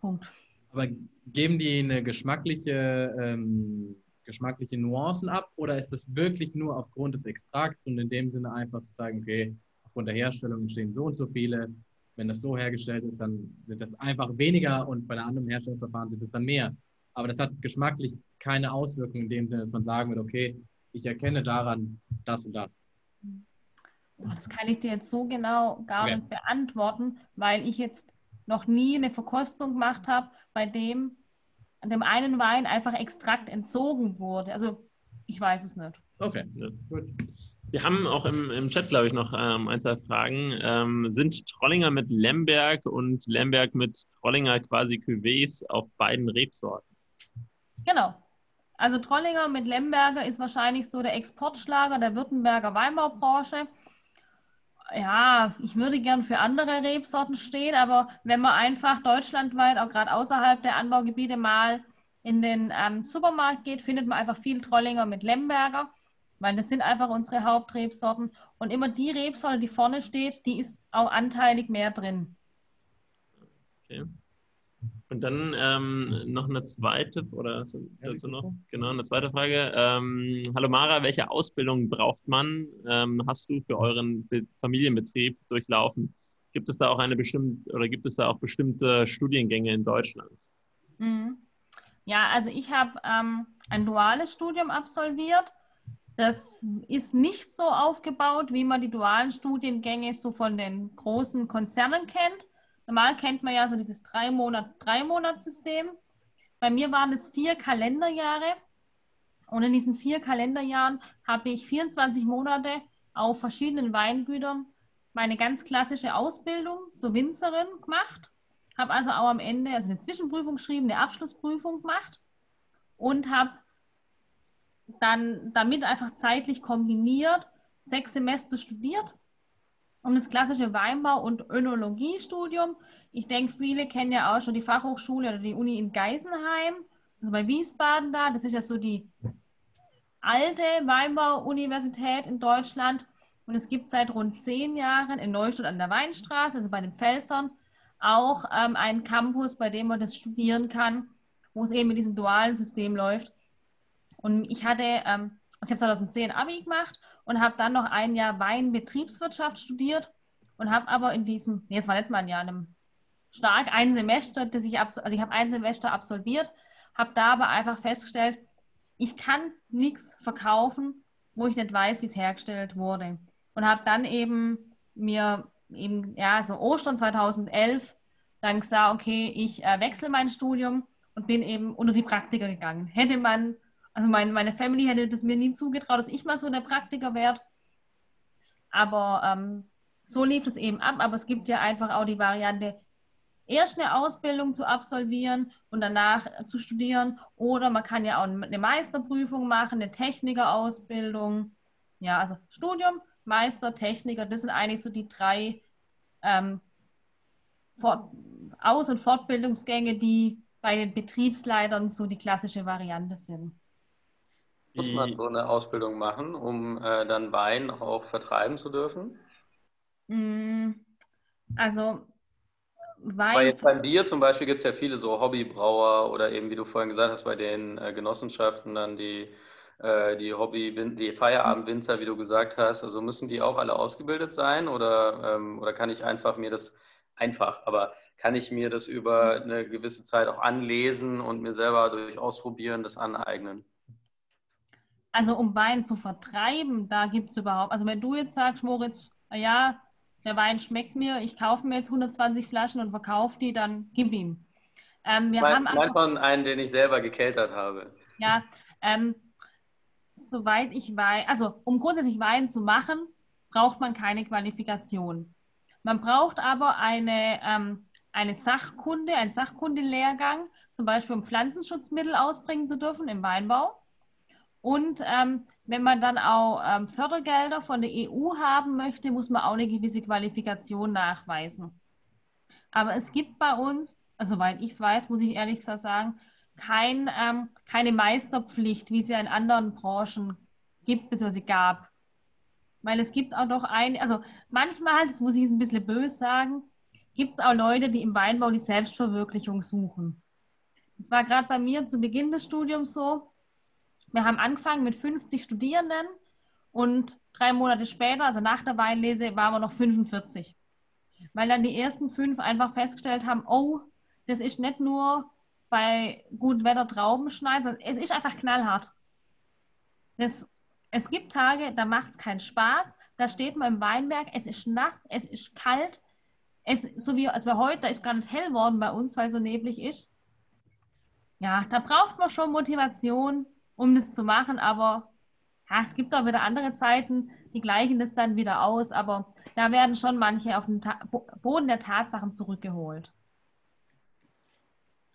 Punkt. Aber geben die eine geschmackliche, ähm, geschmackliche Nuancen ab oder ist das wirklich nur aufgrund des Extrakts und in dem Sinne einfach zu sagen, okay, aufgrund der Herstellung entstehen so und so viele, wenn das so hergestellt ist, dann sind das einfach weniger und bei einem anderen Herstellungsverfahren sind es dann mehr. Aber das hat geschmacklich keine Auswirkungen in dem Sinne, dass man sagen würde, okay, ich erkenne daran das und das. Boah, Das kann ich dir jetzt so genau gar Okay. nicht beantworten, weil ich jetzt noch nie eine Verkostung gemacht habe, bei dem an dem einen Wein einfach Extrakt entzogen wurde. Also ich weiß es nicht. Okay, Ja. gut. Wir haben auch im, im Chat, glaube ich, noch ähm, ein, zwei Fragen. Ähm, sind Trollinger mit Lemberg und Lemberg mit Trollinger quasi Cuvées auf beiden Rebsorten? Genau. Also Trollinger mit Lemberger ist wahrscheinlich so der Exportschlager der Württemberger Weinbaubranche. Ja, ich würde gern für andere Rebsorten stehen, aber wenn man einfach deutschlandweit, auch gerade außerhalb der Anbaugebiete, mal in den ähm, Supermarkt geht, findet man einfach viel Trollinger mit Lemberger, weil das sind einfach unsere Hauptrebsorten. Und immer die Rebsorte, die vorne steht, die ist auch anteilig mehr drin. Okay. Und dann ähm, noch eine zweite, oder dazu noch? Genau, eine zweite Frage. Ähm, hallo Mara, welche Ausbildung braucht man? Ähm, hast du für euren Be Familienbetrieb durchlaufen? Gibt es da auch eine bestimmte oder gibt es da auch bestimmte Studiengänge in Deutschland? Mhm. Ja, also ich habe ähm, ein duales Studium absolviert. Das ist nicht so aufgebaut, wie man die dualen Studiengänge so von den großen Konzernen kennt. Normal kennt man ja so dieses Drei-Monat-Drei-Monats-System. Bei mir waren es vier Kalenderjahre. Und in diesen vier Kalenderjahren habe ich 24 Monate auf verschiedenen Weingütern meine ganz klassische Ausbildung zur Winzerin gemacht. Habe also auch am Ende also eine Zwischenprüfung geschrieben, eine Abschlussprüfung gemacht und habe dann damit einfach zeitlich kombiniert sechs Semester studiert und das klassische Weinbau- und Önologiestudium. Ich denke, viele kennen ja auch schon die Fachhochschule oder die Uni in Geisenheim, also bei Wiesbaden da. Das ist ja so die alte Weinbau-Universität in Deutschland. Und es gibt seit rund zehn Jahren in Neustadt an der Weinstraße, also bei den Pfälzern, auch ähm, einen Campus, bei dem man das studieren kann, wo es eben mit diesem dualen System läuft. Und ich hatte, ähm, ich habe 2010 Abi gemacht und habe dann noch ein Jahr Weinbetriebswirtschaft studiert und habe aber in diesem, nee, es war nicht mal ein Jahr, in einem stark ein Semester, das ich, also ich habe ein Semester absolviert, habe da aber einfach festgestellt, ich kann nichts verkaufen, wo ich nicht weiß, wie es hergestellt wurde. Und habe dann eben mir eben, ja, so Ostern 2011 dann gesagt, okay, ich äh, wechsle mein Studium und bin eben unter die Praktiker gegangen. Hätte man, also mein, meine Family hätte das mir nie zugetraut, dass ich mal so der Praktiker werde. Aber ähm, so lief es eben ab. Aber es gibt ja einfach auch die Variante, erst eine Ausbildung zu absolvieren und danach zu studieren. Oder man kann ja auch eine Meisterprüfung machen, eine Technikerausbildung. Ja, also Studium, Meister, Techniker, das sind eigentlich so die drei ähm, Fort Aus- und Fortbildungsgänge, die bei den Betriebsleitern so die klassische Variante sind. Muss man so eine Ausbildung machen, um äh, dann Wein auch vertreiben zu dürfen? Mm, Also Weil Wein, jetzt beim Bier zum Beispiel gibt es ja viele so Hobbybrauer oder eben, wie du vorhin gesagt hast, bei den äh, Genossenschaften dann die, äh, die Hobby, die Feierabendwinzer, wie du gesagt hast. Also müssen die auch alle ausgebildet sein oder, ähm, oder kann ich einfach mir das einfach, aber kann ich mir das über eine gewisse Zeit auch anlesen und mir selber durch Ausprobieren das aneignen? Also um Wein zu vertreiben, da gibt es überhaupt, also wenn du jetzt sagst, Moritz, na ja, der Wein schmeckt mir, ich kaufe mir jetzt 120 Flaschen und verkaufe die, dann gib ihm. Ähm, wir mein, haben mein von einen, den ich selber gekeltert habe. Ja, ähm, soweit ich weiß, also um grundsätzlich Wein zu machen, braucht man keine Qualifikation. Man braucht aber eine, ähm, eine Sachkunde, einen Sachkundelehrgang, zum Beispiel um Pflanzenschutzmittel ausbringen zu dürfen im Weinbau. Und ähm, wenn man dann auch ähm, Fördergelder von der EU haben möchte, muss man auch eine gewisse Qualifikation nachweisen. Aber es gibt bei uns, also soweit ich es weiß, muss ich ehrlich gesagt sagen, kein, ähm, keine Meisterpflicht, wie es ja in anderen Branchen gibt, bzw. gab. Weil es gibt auch doch ein, also manchmal, das muss ich ein bisschen böse sagen, gibt es auch Leute, die im Weinbau die Selbstverwirklichung suchen. Das war gerade bei mir zu Beginn des Studiums so. Wir haben angefangen mit 50 Studierenden und drei Monate später, also nach der Weinlese, waren wir noch 45. Weil dann die ersten fünf einfach festgestellt haben, oh, das ist nicht nur bei gutem Wetter Trauben schneiden, es ist einfach knallhart. Das, es gibt Tage, da macht es keinen Spaß, da steht man im Weinberg, es ist nass, es ist kalt, es, so wie war heute, da ist gar nicht hell worden bei uns, weil so neblig ist. Ja, da braucht man schon Motivation, um das zu machen, aber ja, es gibt auch wieder andere Zeiten, die gleichen das dann wieder aus, aber da werden schon manche auf den Ta Boden der Tatsachen zurückgeholt.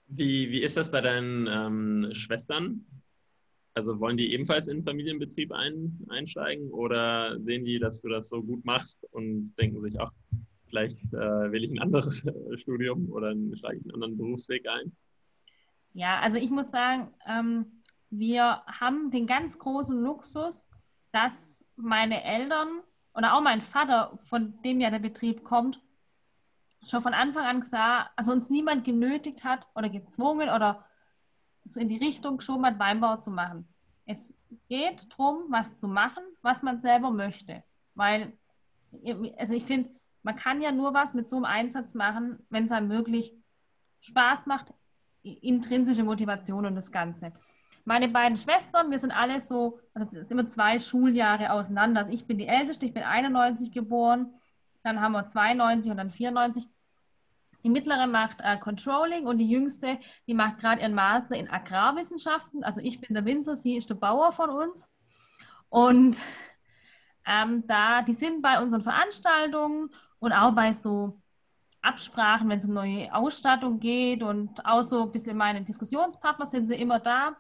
Wie, wie ist das bei deinen ähm, Schwestern? Also wollen die ebenfalls in den Familienbetrieb ein, einsteigen oder sehen die, dass du das so gut machst und denken sich, ach, vielleicht äh, will ich ein anderes Studium oder schlage ich einen anderen Berufsweg ein? Ja, also ich muss sagen, ähm, wir haben den ganz großen Luxus, dass meine Eltern oder auch mein Vater, von dem ja der Betrieb kommt, schon von Anfang an gesagt, also uns niemand genötigt hat oder gezwungen oder so in die Richtung geschoben hat, Weinbau zu machen. Es geht darum, was zu machen, was man selber möchte. Weil, also ich finde, man kann ja nur was mit so einem Einsatz machen, wenn es einem wirklich Spaß macht, intrinsische Motivation und das Ganze. Meine beiden Schwestern, wir sind alle so, also sind wir zwei Schuljahre auseinander. Also ich bin die Älteste, ich bin 91 geboren, dann haben wir 92 und dann 94. Die mittlere macht äh, Controlling und die jüngste, die macht gerade ihren Master in Agrarwissenschaften. Also ich bin der Winzer, sie ist der Bauer von uns. Und ähm, da, die sind bei unseren Veranstaltungen und auch bei so Absprachen, wenn es um neue Ausstattung geht und auch so ein bisschen meine Diskussionspartner sind sie immer da.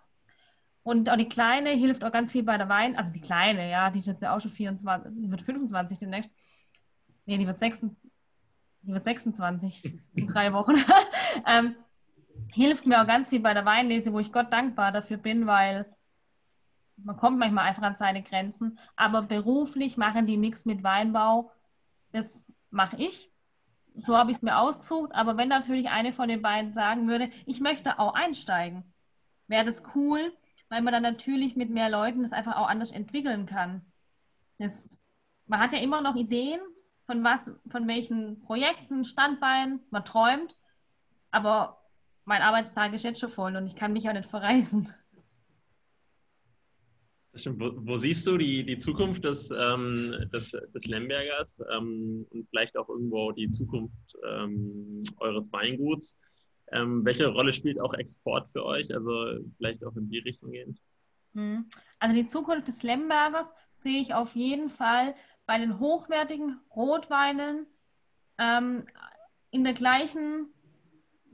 Und auch die Kleine hilft auch ganz viel bei der Wein, also die Kleine, ja, die ist jetzt ja auch schon 24, die wird 25 demnächst. Nee, die wird, 6, die wird 26 in drei Wochen. ähm, hilft mir auch ganz viel bei der Weinlese, wo ich Gott dankbar dafür bin, weil man kommt manchmal einfach an seine Grenzen. Aber beruflich machen die nichts mit Weinbau. Das mache ich so habe ich es mir ausgesucht. Aber wenn natürlich eine von den beiden sagen würde, ich möchte auch einsteigen, wäre das cool, weil man dann natürlich mit mehr Leuten das einfach auch anders entwickeln kann. Das, man hat ja immer noch Ideen, von was, von welchen Projekten, Standbeinen man träumt, aber mein Arbeitstag ist jetzt schon voll und ich kann mich ja nicht verreisen. Wo, wo, siehst du die, die Zukunft des, ähm, des, des Lembergers ähm, und vielleicht auch irgendwo die Zukunft ähm, eures Weinguts? Ähm, welche Rolle spielt auch Export für euch? Also vielleicht auch in die Richtung gehend? Hm. Also die Zukunft des Lembergers sehe ich auf jeden Fall bei den hochwertigen Rotweinen ähm, in der gleichen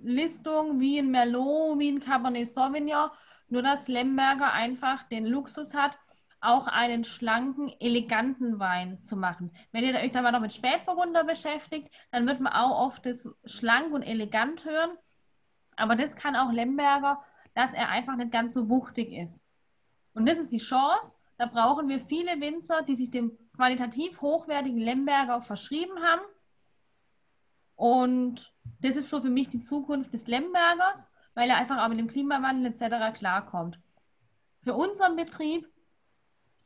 Listung wie in Merlot, wie in Cabernet Sauvignon nur dass Lemberger einfach den Luxus hat, auch einen schlanken, eleganten Wein zu machen. Wenn ihr euch da mal noch mit Spätburgunder beschäftigt, dann wird man auch oft das schlank und elegant hören. Aber das kann auch Lemberger, dass er einfach nicht ganz so wuchtig ist. Und das ist die Chance. Da brauchen wir viele Winzer, die sich dem qualitativ hochwertigen Lemberger verschrieben haben. Und das ist so für mich die Zukunft des Lembergers weil er einfach auch mit dem Klimawandel etc. klarkommt. Für unseren Betrieb,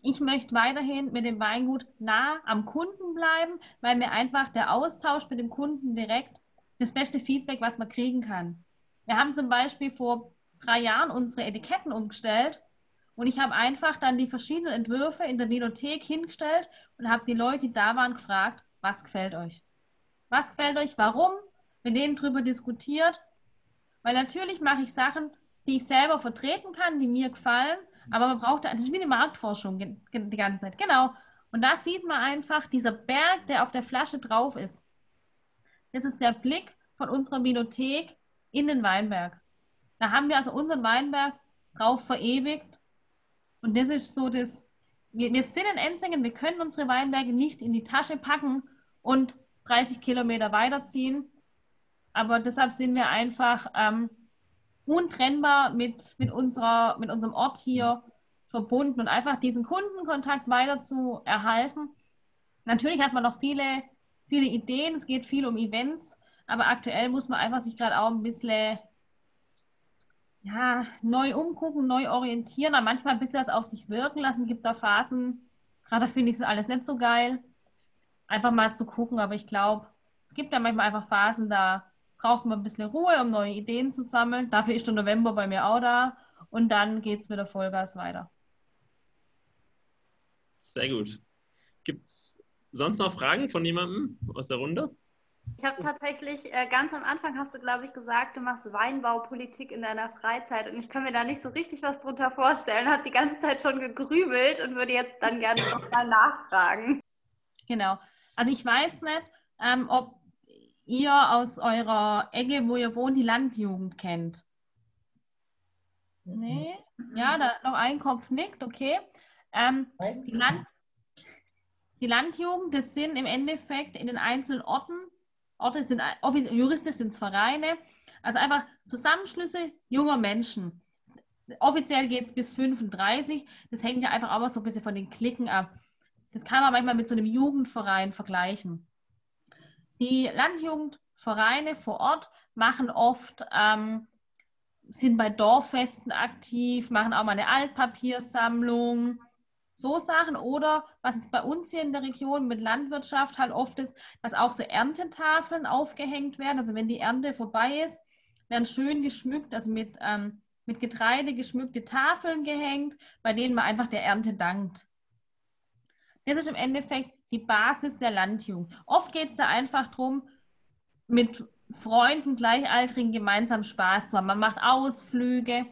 ich möchte weiterhin mit dem Weingut nah am Kunden bleiben, weil mir einfach der Austausch mit dem Kunden direkt das beste Feedback, was man kriegen kann. Wir haben zum Beispiel vor drei Jahren unsere Etiketten umgestellt und ich habe einfach dann die verschiedenen Entwürfe in der Vinothek hingestellt und habe die Leute, die da waren, gefragt, was gefällt euch? Was gefällt euch? Warum? Mit denen drüber diskutiert. Weil natürlich mache ich Sachen, die ich selber vertreten kann, die mir gefallen, aber man braucht, das ist wie eine Marktforschung die ganze Zeit. Genau. Und da sieht man einfach, dieser Berg, der auf der Flasche drauf ist, das ist der Blick von unserer Vinothek in den Weinberg. Da haben wir also unseren Weinberg drauf verewigt. Und das ist so das, wir, wir sind in Enzingen, wir können unsere Weinberge nicht in die Tasche packen und 30 Kilometer weiterziehen. Aber deshalb sind wir einfach ähm, untrennbar mit, mit, unserer, mit unserem Ort hier verbunden und einfach diesen Kundenkontakt weiter zu erhalten. Natürlich hat man noch viele, viele Ideen, es geht viel um Events, aber aktuell muss man einfach sich gerade auch ein bisschen ja, neu umgucken, neu orientieren, aber manchmal ein bisschen das auf sich wirken lassen. Es gibt da Phasen, gerade finde ich es alles nicht so geil. Einfach mal zu gucken, aber ich glaube, es gibt ja manchmal einfach Phasen, da braucht man ein bisschen Ruhe, um neue Ideen zu sammeln. Dafür ist der November bei mir auch da und dann geht es wieder Vollgas weiter. Sehr gut. Gibt es sonst noch Fragen von jemandem aus der Runde? Ich habe tatsächlich, äh, ganz am Anfang hast du, glaube ich, gesagt, du machst Weinbaupolitik in deiner Freizeit und ich kann mir da nicht so richtig was drunter vorstellen. Hat die ganze Zeit schon gegrübelt und würde jetzt dann gerne nochmal nachfragen. Genau. Also ich weiß nicht, ähm, ob ihr aus eurer Ecke, wo ihr wohnt, die Landjugend kennt. Nee? Ja, da noch ein Kopf nickt, okay. Ähm, die, Land, die Landjugend, das sind im Endeffekt in den einzelnen Orten Orte sind juristisch sind es Vereine, also einfach Zusammenschlüsse junger Menschen. Offiziell geht es bis 35. Das hängt ja einfach auch so ein bisschen von den Klicken ab. Das kann man manchmal mit so einem Jugendverein vergleichen. Die Landjugendvereine vor Ort machen oft, ähm, sind bei Dorffesten aktiv, machen auch mal eine Altpapiersammlung, so Sachen. Oder was jetzt bei uns hier in der Region mit Landwirtschaft halt oft ist, dass auch so Erntetafeln aufgehängt werden. Also wenn die Ernte vorbei ist, werden schön geschmückt, also mit, ähm, mit Getreide geschmückte Tafeln gehängt, bei denen man einfach der Ernte dankt. Das ist im Endeffekt die Basis der Landjugend. Oft geht es da einfach darum, mit Freunden, Gleichaltrigen gemeinsam Spaß zu haben. Man macht Ausflüge,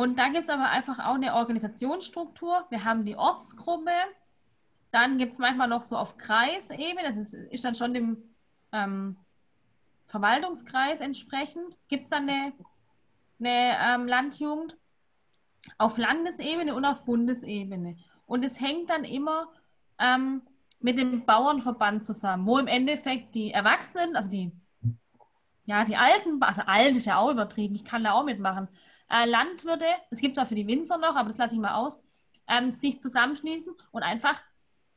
und da gibt es aber einfach auch eine Organisationsstruktur. Wir haben die Ortsgruppe. Dann gibt es manchmal noch so auf Kreisebene, das ist, ist dann schon dem ähm, Verwaltungskreis entsprechend, gibt es dann eine, eine ähm, Landjugend auf Landesebene und auf Bundesebene. Und es hängt dann immer ähm, mit dem Bauernverband zusammen, wo im Endeffekt die Erwachsenen, also die, ja, die Alten, also alt ist ja auch übertrieben, ich kann da auch mitmachen, äh, Landwirte, es gibt es auch für die Winzer noch, aber das lasse ich mal aus, ähm, sich zusammenschließen und einfach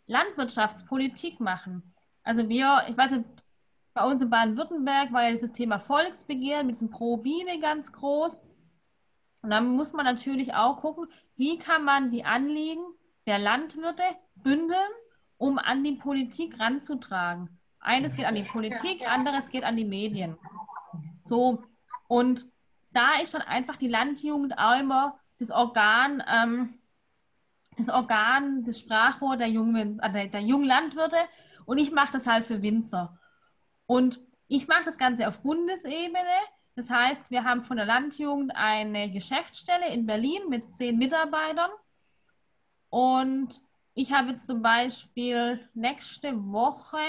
Landwirtschaftspolitik machen. Also wir, ich weiß nicht, bei uns in Baden-Württemberg war ja dieses Thema Volksbegehren mit diesem Pro-Biene ganz groß. Und dann muss man natürlich auch gucken, wie kann man die Anliegen der Landwirte bündeln, um an die Politik ranzutragen. Eines geht an die Politik, anderes geht an die Medien. So, und da ist dann einfach die Landjugend auch immer das Organ, ähm, das Organ, das Sprachrohr der jungen, äh, der jungen Landwirte und ich mache das halt für Winzer. Und ich mache das Ganze auf Bundesebene. Das heißt, wir haben von der Landjugend eine Geschäftsstelle in Berlin mit zehn Mitarbeitern. Und ich habe jetzt zum Beispiel nächste Woche,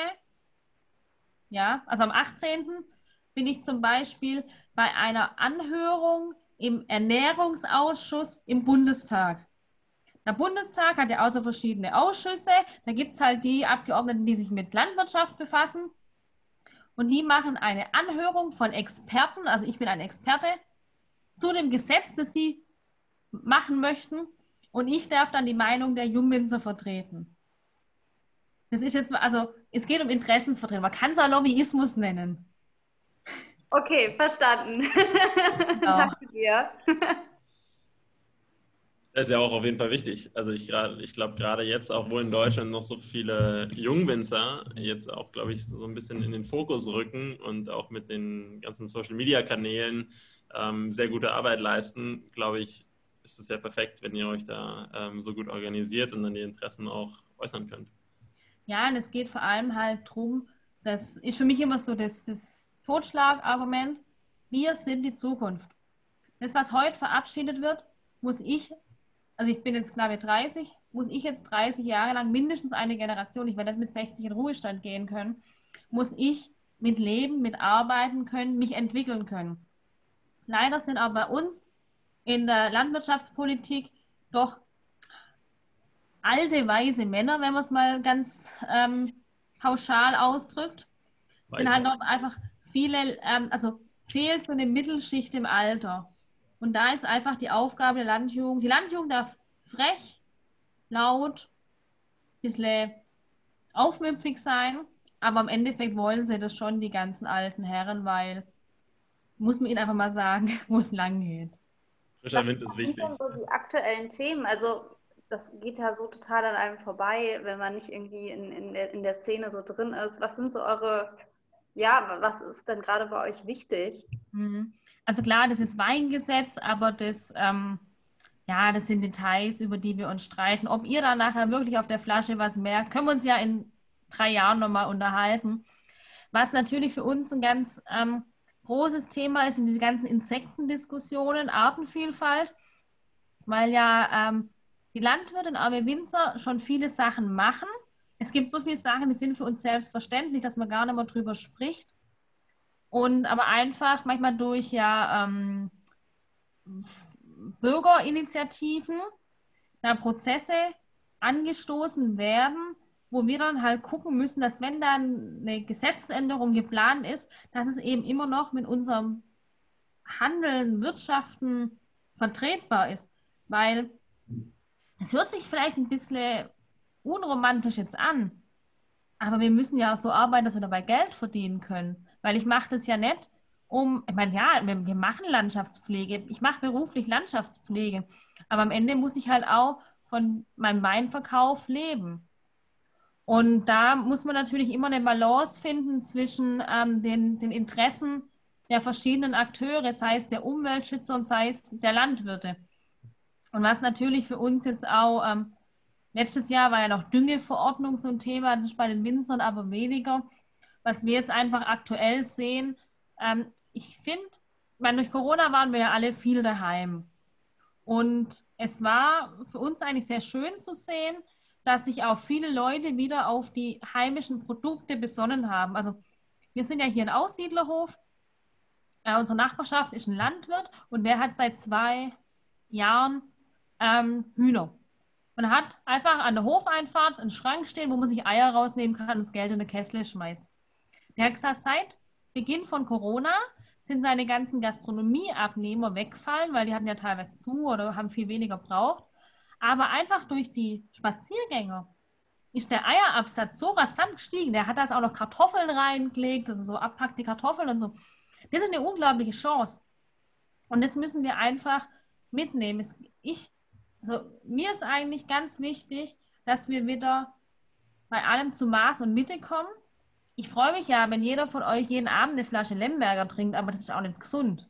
ja, also am 18. bin ich zum Beispiel bei einer Anhörung im Ernährungsausschuss im Bundestag. Der Bundestag hat ja außer verschiedene Ausschüsse. Da gibt es halt die Abgeordneten, die sich mit Landwirtschaft befassen. Und die machen eine Anhörung von Experten, also ich bin ein Experte, zu dem Gesetz, das sie machen möchten. Und ich darf dann die Meinung der Jungwinzer vertreten. Das ist jetzt, also es geht um Interessensvertretung. Man kann es auch Lobbyismus nennen. Okay, verstanden. Ja. Danke dir. Das ist ja auch auf jeden Fall wichtig. Also ich, ich glaube gerade jetzt, auch wo in Deutschland noch so viele Jungwinzer jetzt auch, glaube ich, so ein bisschen in den Fokus rücken und auch mit den ganzen Social-Media-Kanälen ähm, sehr gute Arbeit leisten, glaube ich, ist es ja perfekt, wenn ihr euch da ähm, so gut organisiert und dann die Interessen auch äußern könnt. Ja, und es geht vor allem halt darum, das ist für mich immer so das, das Totschlagargument, wir sind die Zukunft. Das, was heute verabschiedet wird, muss ich, also ich bin jetzt knappe 30, muss ich jetzt 30 Jahre lang, mindestens eine Generation, ich werde mit 60 in Ruhestand gehen können, muss ich mit leben, mit arbeiten können, mich entwickeln können. Leider sind aber bei uns in der Landwirtschaftspolitik doch alte, weise Männer, wenn man es mal ganz ähm, pauschal ausdrückt, Weise. sind halt noch einfach viele, ähm, also fehlt so eine Mittelschicht im Alter. Und da ist einfach die Aufgabe der Landjugend. Die Landjugend darf frech, laut, ein bisschen aufmüpfig sein, aber im Endeffekt wollen sie das schon, die ganzen alten Herren, weil, muss man ihnen einfach mal sagen, wo es lang geht. Frischer Wind ist wichtig. Was sind denn so die aktuellen Themen? Also das geht ja so total an einem vorbei, wenn man nicht irgendwie in, in, der, in der Szene so drin ist. Was sind so eure, ja, was ist denn gerade bei euch wichtig? Mhm. Also klar, das ist Weingesetz, aber das, ähm, ja, das sind Details, über die wir uns streiten. Ob ihr da nachher wirklich auf der Flasche was merkt, können wir uns ja in drei Jahren nochmal unterhalten. Was natürlich für uns ein ganz ähm, großes Thema ist, sind diese ganzen Insektendiskussionen, Artenvielfalt, weil ja ähm, die Landwirte und arme Winzer schon viele Sachen machen. Es gibt so viele Sachen, die sind für uns selbstverständlich, dass man gar nicht mehr drüber spricht. Und aber einfach manchmal durch ja ähm, Bürgerinitiativen da Prozesse angestoßen werden, wo wir dann halt gucken müssen, dass wenn dann eine Gesetzesänderung geplant ist, dass es eben immer noch mit unserem Handeln, Wirtschaften vertretbar ist. Weil es hört sich vielleicht ein bisschen unromantisch jetzt an, aber wir müssen ja auch so arbeiten, dass wir dabei Geld verdienen können. Weil ich mache das ja nicht, um, ich meine, ja, wir, wir machen Landschaftspflege, ich mache beruflich Landschaftspflege, aber am Ende muss ich halt auch von meinem Weinverkauf leben. Und da muss man natürlich immer eine Balance finden zwischen ähm, den, den Interessen der verschiedenen Akteure, sei es der Umweltschützer und sei es der Landwirte. Und was natürlich für uns jetzt auch, ähm, letztes Jahr war ja noch Düngeverordnung so ein Thema, das ist bei den Winzern aber weniger. Was wir jetzt einfach aktuell sehen, ähm, ich finde, durch Corona waren wir ja alle viel daheim. Und es war für uns eigentlich sehr schön zu sehen, dass sich auch viele Leute wieder auf die heimischen Produkte besonnen haben. Also wir sind ja hier ein Aussiedlerhof. Äh, unsere Nachbarschaft ist ein Landwirt und der hat seit zwei Jahren ähm, Hühner. Man hat einfach an der Hofeinfahrt einen Schrank stehen, wo man sich Eier rausnehmen kann und das Geld in eine Kessel schmeißt. Der hat gesagt, seit Beginn von Corona sind seine ganzen Gastronomieabnehmer weggefallen, weil die hatten ja teilweise zu oder haben viel weniger braucht. Aber einfach durch die Spaziergänger ist der Eierabsatz so rasant gestiegen. Der hat da auch noch Kartoffeln reingelegt, also so abpackte Kartoffeln und so. Das ist eine unglaubliche Chance. Und das müssen wir einfach mitnehmen. Ich, also mir ist eigentlich ganz wichtig, dass wir wieder bei allem zu Maß und Mitte kommen. Ich freue mich ja, wenn jeder von euch jeden Abend eine Flasche Lemberger trinkt, aber das ist auch nicht gesund.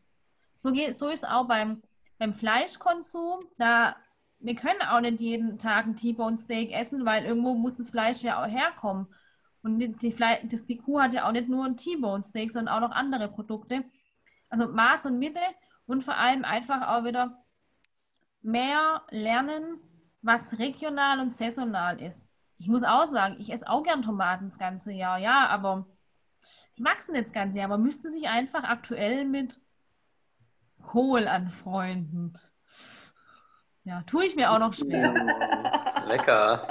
So, geht, so ist es auch beim, beim Fleischkonsum. Da wir können auch nicht jeden Tag ein T-Bone Steak essen, weil irgendwo muss das Fleisch ja auch herkommen. Und die, die, die Kuh hat ja auch nicht nur ein T-Bone Steak, sondern auch noch andere Produkte. Also Maß und Mitte und vor allem einfach auch wieder mehr lernen, was regional und saisonal ist. Ich muss auch sagen, ich esse auch gern Tomaten das ganze Jahr, ja, aber die wachsen nicht das ganze Jahr. Man müsste sich einfach aktuell mit Kohl anfreunden. Ja, tue ich mir auch noch schwer. Lecker.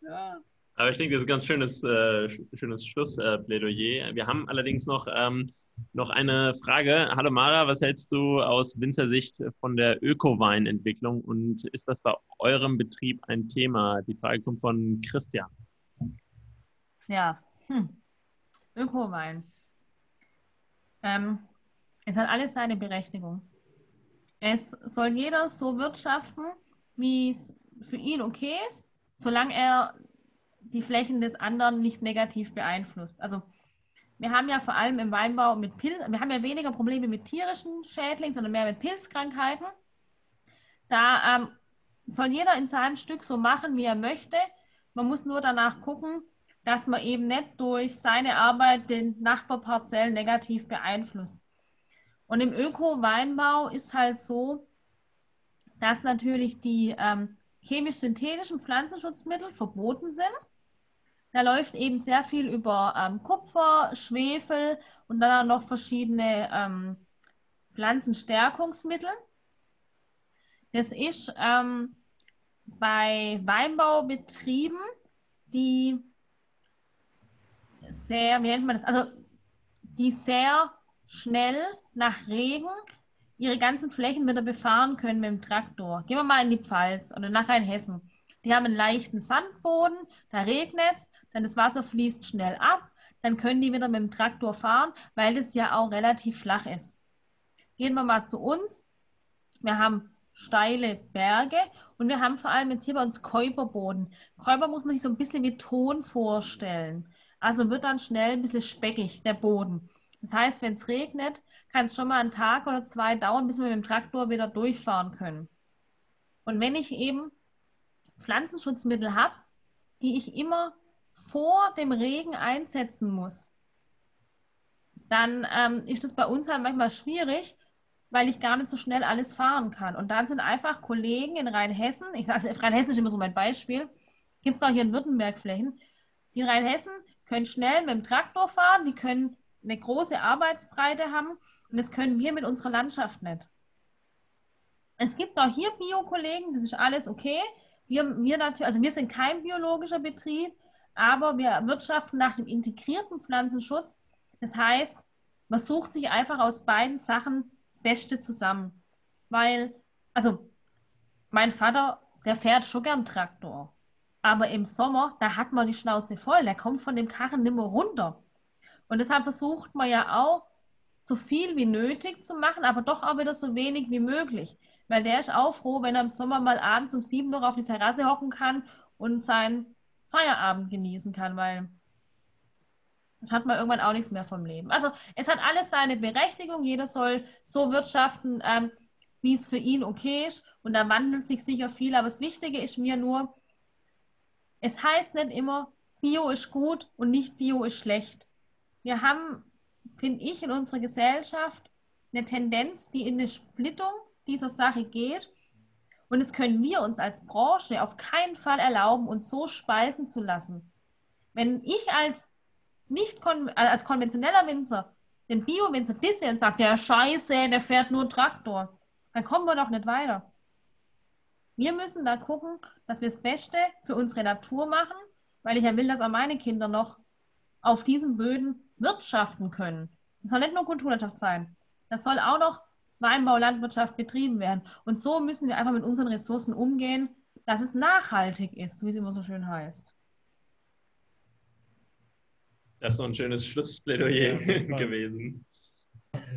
Ja. Aber ich denke, das ist ein ganz schönes, äh, schönes Schlussplädoyer. Wir haben allerdings noch, ähm, noch eine Frage. Hallo Mara, was hältst du aus Winzersicht von der Öko-Weinentwicklung und ist das bei eurem Betrieb ein Thema? Die Frage kommt von Christian. Ja, hm. Öko-Wein. Ähm, es hat alles seine Berechtigung. Es soll jeder so wirtschaften, wie es für ihn okay ist, solange er die Flächen des anderen nicht negativ beeinflusst. Also wir haben ja vor allem im Weinbau mit Pilz, wir haben ja weniger Probleme mit tierischen Schädlingen, sondern mehr mit Pilzkrankheiten. Da ähm, soll jeder in seinem Stück so machen, wie er möchte. Man muss nur danach gucken, dass man eben nicht durch seine Arbeit den Nachbarparzellen negativ beeinflusst. Und im Öko-Weinbau ist halt so, dass natürlich die ähm, chemisch-synthetischen Pflanzenschutzmittel verboten sind. Da läuft eben sehr viel über ähm, Kupfer, Schwefel und dann auch noch verschiedene ähm, Pflanzenstärkungsmittel. Das ist ähm, bei Weinbaubetrieben, die sehr, wie nennt man das, also die sehr schnell nach Regen ihre ganzen Flächen wieder befahren können mit dem Traktor. Gehen wir mal in die Pfalz oder nach Rheinhessen. Die haben einen leichten Sandboden, da regnet es, dann das Wasser fließt schnell ab, dann können die wieder mit dem Traktor fahren, weil das ja auch relativ flach ist. Gehen wir mal zu uns. Wir haben steile Berge und wir haben vor allem jetzt hier bei uns Käuperboden. Käuper muss man sich so ein bisschen wie Ton vorstellen. Also wird dann schnell ein bisschen speckig, der Boden. Das heißt, wenn es regnet, kann es schon mal einen Tag oder zwei dauern, bis wir mit dem Traktor wieder durchfahren können. Und wenn ich eben Pflanzenschutzmittel habe, die ich immer vor dem Regen einsetzen muss, dann ähm, ist das bei uns halt manchmal schwierig, weil ich gar nicht so schnell alles fahren kann. Und dann sind einfach Kollegen in Rheinhessen, ich sage, Rheinhessen ist immer so mein Beispiel, gibt es auch hier in Württemberg Flächen, die in Rheinhessen können schnell mit dem Traktor fahren, die können eine große Arbeitsbreite haben und das können wir mit unserer Landschaft nicht. Es gibt auch hier Bio-Kollegen, das ist alles okay. Wir, wir natürlich, also wir sind kein biologischer Betrieb, aber wir wirtschaften nach dem integrierten Pflanzenschutz. Das heißt, man sucht sich einfach aus beiden Sachen das Beste zusammen. Weil, also mein Vater, der fährt schon gern Traktor. Aber im Sommer, da hat man die Schnauze voll, der kommt von dem Karren nimmer runter. Und deshalb versucht man ja auch, so viel wie nötig zu machen, aber doch auch wieder so wenig wie möglich. Weil der ist auch froh, wenn er im Sommer mal abends um sieben noch auf die Terrasse hocken kann und seinen Feierabend genießen kann, weil das hat man irgendwann auch nichts mehr vom Leben. Also es hat alles seine Berechtigung. Jeder soll so wirtschaften, ähm, wie es für ihn okay ist. Und da wandelt sich sicher viel. Aber das Wichtige ist mir nur, es heißt nicht immer, Bio ist gut und nicht Bio ist schlecht wir haben, finde ich, in unserer Gesellschaft eine Tendenz, die in eine Splittung dieser Sache geht. Und das können wir uns als Branche auf keinen Fall erlauben, uns so spalten zu lassen. Wenn ich als nicht kon äh, als konventioneller Winzer den Bio-Winzer disse und sage, der Scheiße, der fährt nur Traktor, dann kommen wir doch nicht weiter. Wir müssen da gucken, dass wir das Beste für unsere Natur machen, weil ich ja will, dass auch meine Kinder noch auf diesen Böden wirtschaften können. Das soll nicht nur Kulturlandschaft sein. Das soll auch noch Weinbau, Landwirtschaft betrieben werden. Und so müssen wir einfach mit unseren Ressourcen umgehen, dass es nachhaltig ist, wie es immer so schön heißt. Das ist so ein schönes Schlussplädoyer gewesen.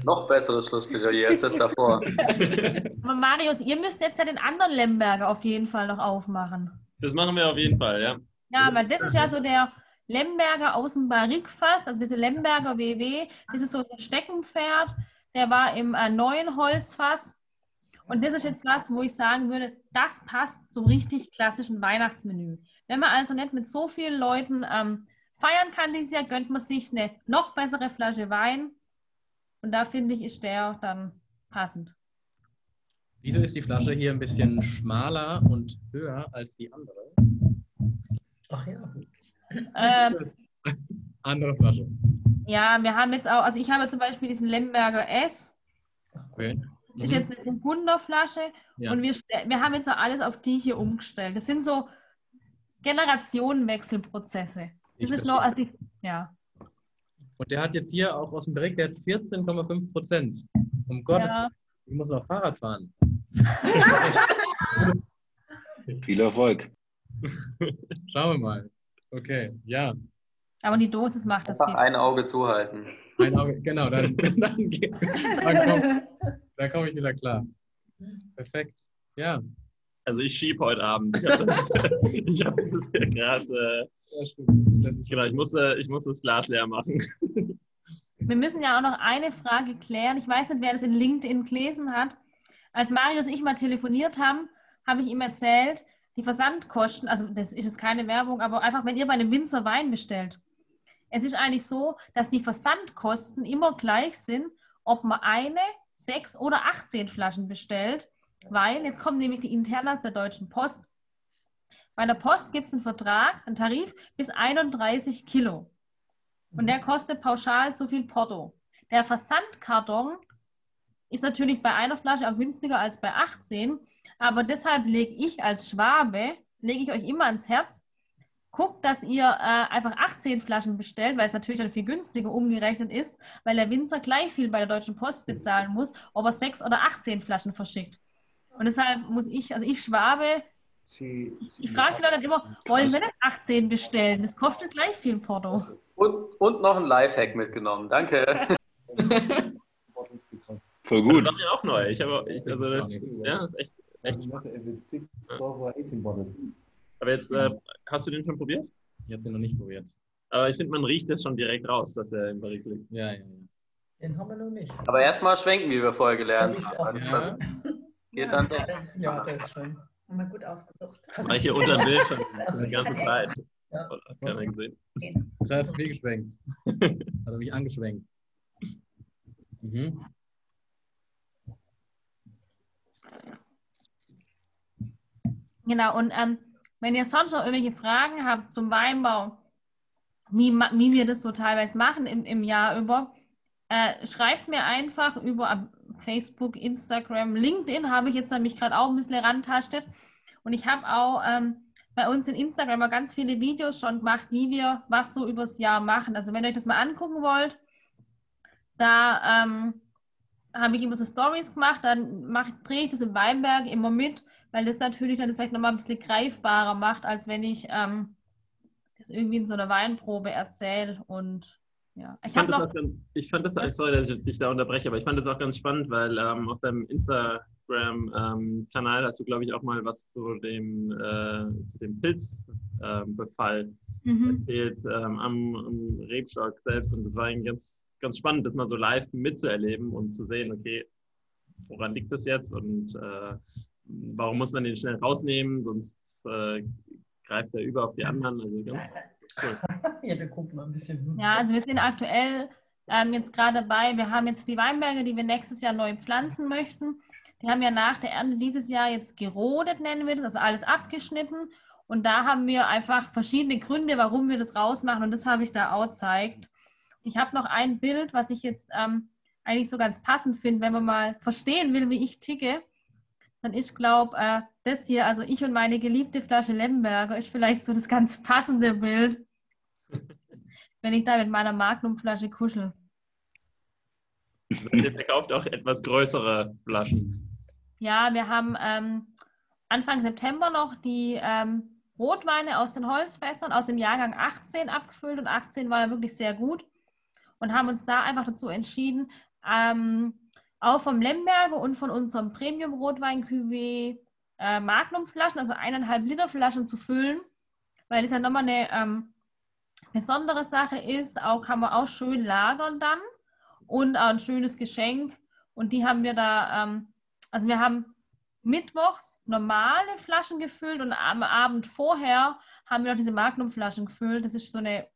Noch besseres Schlussplädoyer als das davor. Aber Marius, ihr müsst jetzt ja den anderen Lemberger auf jeden Fall noch aufmachen. Das machen wir auf jeden Fall, ja. Ja, weil das ist ja so der, Lemberger aus dem Barrikfass, also diese Lemberger WW, das ist so ein Steckenpferd, der war im äh, neuen Holzfass. Und das ist jetzt was, wo ich sagen würde, das passt zum richtig klassischen Weihnachtsmenü. Wenn man also nicht mit so vielen Leuten ähm, feiern kann dieses Jahr, gönnt man sich eine noch bessere Flasche Wein. Und da finde ich, ist der dann passend. Wieso ist die Flasche hier ein bisschen schmaler und höher als die andere? Ach ja. Ähm, Andere Flasche. Ja, wir haben jetzt auch, also ich habe zum Beispiel diesen Lemberger S. Okay. Das ist jetzt eine Wunderflasche Ja. und wir, wir haben jetzt auch alles auf die hier umgestellt. Das sind so Generationenwechselprozesse. Das Ich ist noch, also ich, ja. Und der hat jetzt hier auch aus dem Bericht, der hat 14,5 Prozent. Um Gottes Ja. Willen, ich muss noch Fahrrad fahren. Viel Erfolg. Schauen wir mal. Okay, ja. Aber die Dosis macht das Einfach ein Auge zuhalten. Ein Auge, genau, dann, dann, geht- dann komme dann komm ich wieder klar. Perfekt. Ja. Also ich schiebe heute Abend. Ich habe das, ich hab das hier gerade. Äh, genau, ich muss, äh, ich muss das Glas leer machen. Wir müssen ja auch noch eine Frage klären. Ich weiß nicht, wer das in LinkedIn gelesen hat. Als Marius und ich mal telefoniert haben, habe ich ihm erzählt, die Versandkosten, also das ist jetzt keine Werbung, aber einfach, wenn ihr bei einem Winzer Wein bestellt, es ist eigentlich so, dass die Versandkosten immer gleich sind, ob man eine, sechs oder 18 Flaschen bestellt, weil jetzt kommen nämlich die Internas der Deutschen Post. Bei der Post gibt es einen Vertrag, einen Tarif bis 31 Kilo. Und der kostet pauschal so viel Porto. Der Versandkarton ist natürlich bei einer Flasche auch günstiger als bei 18, aber deshalb lege ich als Schwabe, lege ich euch immer ans Herz, guckt, dass ihr äh, einfach 18 Flaschen bestellt, weil es natürlich dann viel günstiger umgerechnet ist, weil der Winzer gleich viel bei der Deutschen Post bezahlen muss, ob er 6 oder 18 Flaschen verschickt. Und deshalb muss ich, also ich Schwabe, Sie, ich frage die Leute dann immer, wollen wir nicht 18 bestellen? Das kostet gleich viel Porto. Und, und noch ein Lifehack mitgenommen. Danke. Voll gut. Das war mir auch neu. Ich habe, ich, also das, ja, das ist echt, echt Aber jetzt, äh, hast du den schon probiert? Ich habe den noch nicht probiert. Aber ich finde, man riecht es schon direkt raus, dass er im Barrik liegt. Ja, ja, ja. Den haben wir noch nicht. Aber erstmal schwenken, wie wir vorher gelernt haben. Ja. Geht dann doch. Ja, das ist schon. Haben wir gut ausgesucht. War ich hier unter dem Bild schon die ganze Zeit. Ja. Keiner gesehen. Da hat es mir geschwenkt. hat er mich angeschwenkt. Mhm. Genau, und ähm, wenn ihr sonst noch irgendwelche Fragen habt zum Weinbau, wie, wie wir das so teilweise machen im, im Jahr über, äh, schreibt mir einfach über Facebook, Instagram, LinkedIn habe ich jetzt nämlich gerade auch ein bisschen rantastet. Und ich habe auch ähm, bei uns in Instagram ganz viele Videos schon gemacht, wie wir was so übers Jahr machen. Also wenn ihr euch das mal angucken wollt, da ähm, habe ich immer so Stories gemacht, dann drehe ich das im Weinberg immer mit, weil das natürlich dann das vielleicht nochmal ein bisschen greifbarer macht, als wenn ich ähm, das irgendwie in so einer Weinprobe erzähle und ja. Ich, ich, fand noch, ganz, ich, fand das, sorry, dass ich dich da unterbreche, aber ich fand das auch ganz spannend, weil ähm, auf deinem Instagram-Kanal ähm, hast du, glaube ich, auch mal was zu dem, äh, zu dem Pilzbefall ähm, mhm. erzählt ähm, am, am Rebstock selbst und das war eigentlich ganz, ganz spannend, das mal so live mitzuerleben und zu sehen, okay, woran liegt das jetzt und äh, warum muss man den schnell rausnehmen, sonst äh, greift er über auf die anderen. Also ganz cool. ja, da guckt mal ein bisschen. Ja, also wir sind aktuell ähm, jetzt gerade dabei, wir haben jetzt die Weinberge, die wir nächstes Jahr neu pflanzen möchten. Die haben ja nach der Ernte dieses Jahr jetzt gerodet, nennen wir das, also alles abgeschnitten. Und da haben wir einfach verschiedene Gründe, warum wir das rausmachen. Und das habe ich da auch gezeigt. Ich habe noch ein Bild, was ich jetzt ähm, eigentlich so ganz passend finde, wenn man mal verstehen will, wie ich ticke dann ich glaube, äh, das hier, also ich und meine geliebte Flasche Lemberger, ist vielleicht so das ganz passende Bild, wenn ich da mit meiner Magnumflasche kuschel. Ihr verkauft auch etwas größere Flaschen. Ja, wir haben ähm, Anfang September noch die ähm, Rotweine aus den Holzfässern aus dem Jahrgang 18 abgefüllt und 18 war ja wirklich sehr gut und haben uns da einfach dazu entschieden, ähm, auch vom Lemberger und von unserem Premium-Rotwein-Cuvée äh, Magnum-Flaschen, also eineinhalb Liter Flaschen zu füllen, weil es ja nochmal eine ähm, besondere Sache ist. Auch kann man auch schön lagern dann und auch ein schönes Geschenk. Und die haben wir da, ähm, also wir haben mittwochs normale Flaschen gefüllt und am Abend vorher haben wir noch diese Magnum-Flaschen gefüllt. Das ist so eine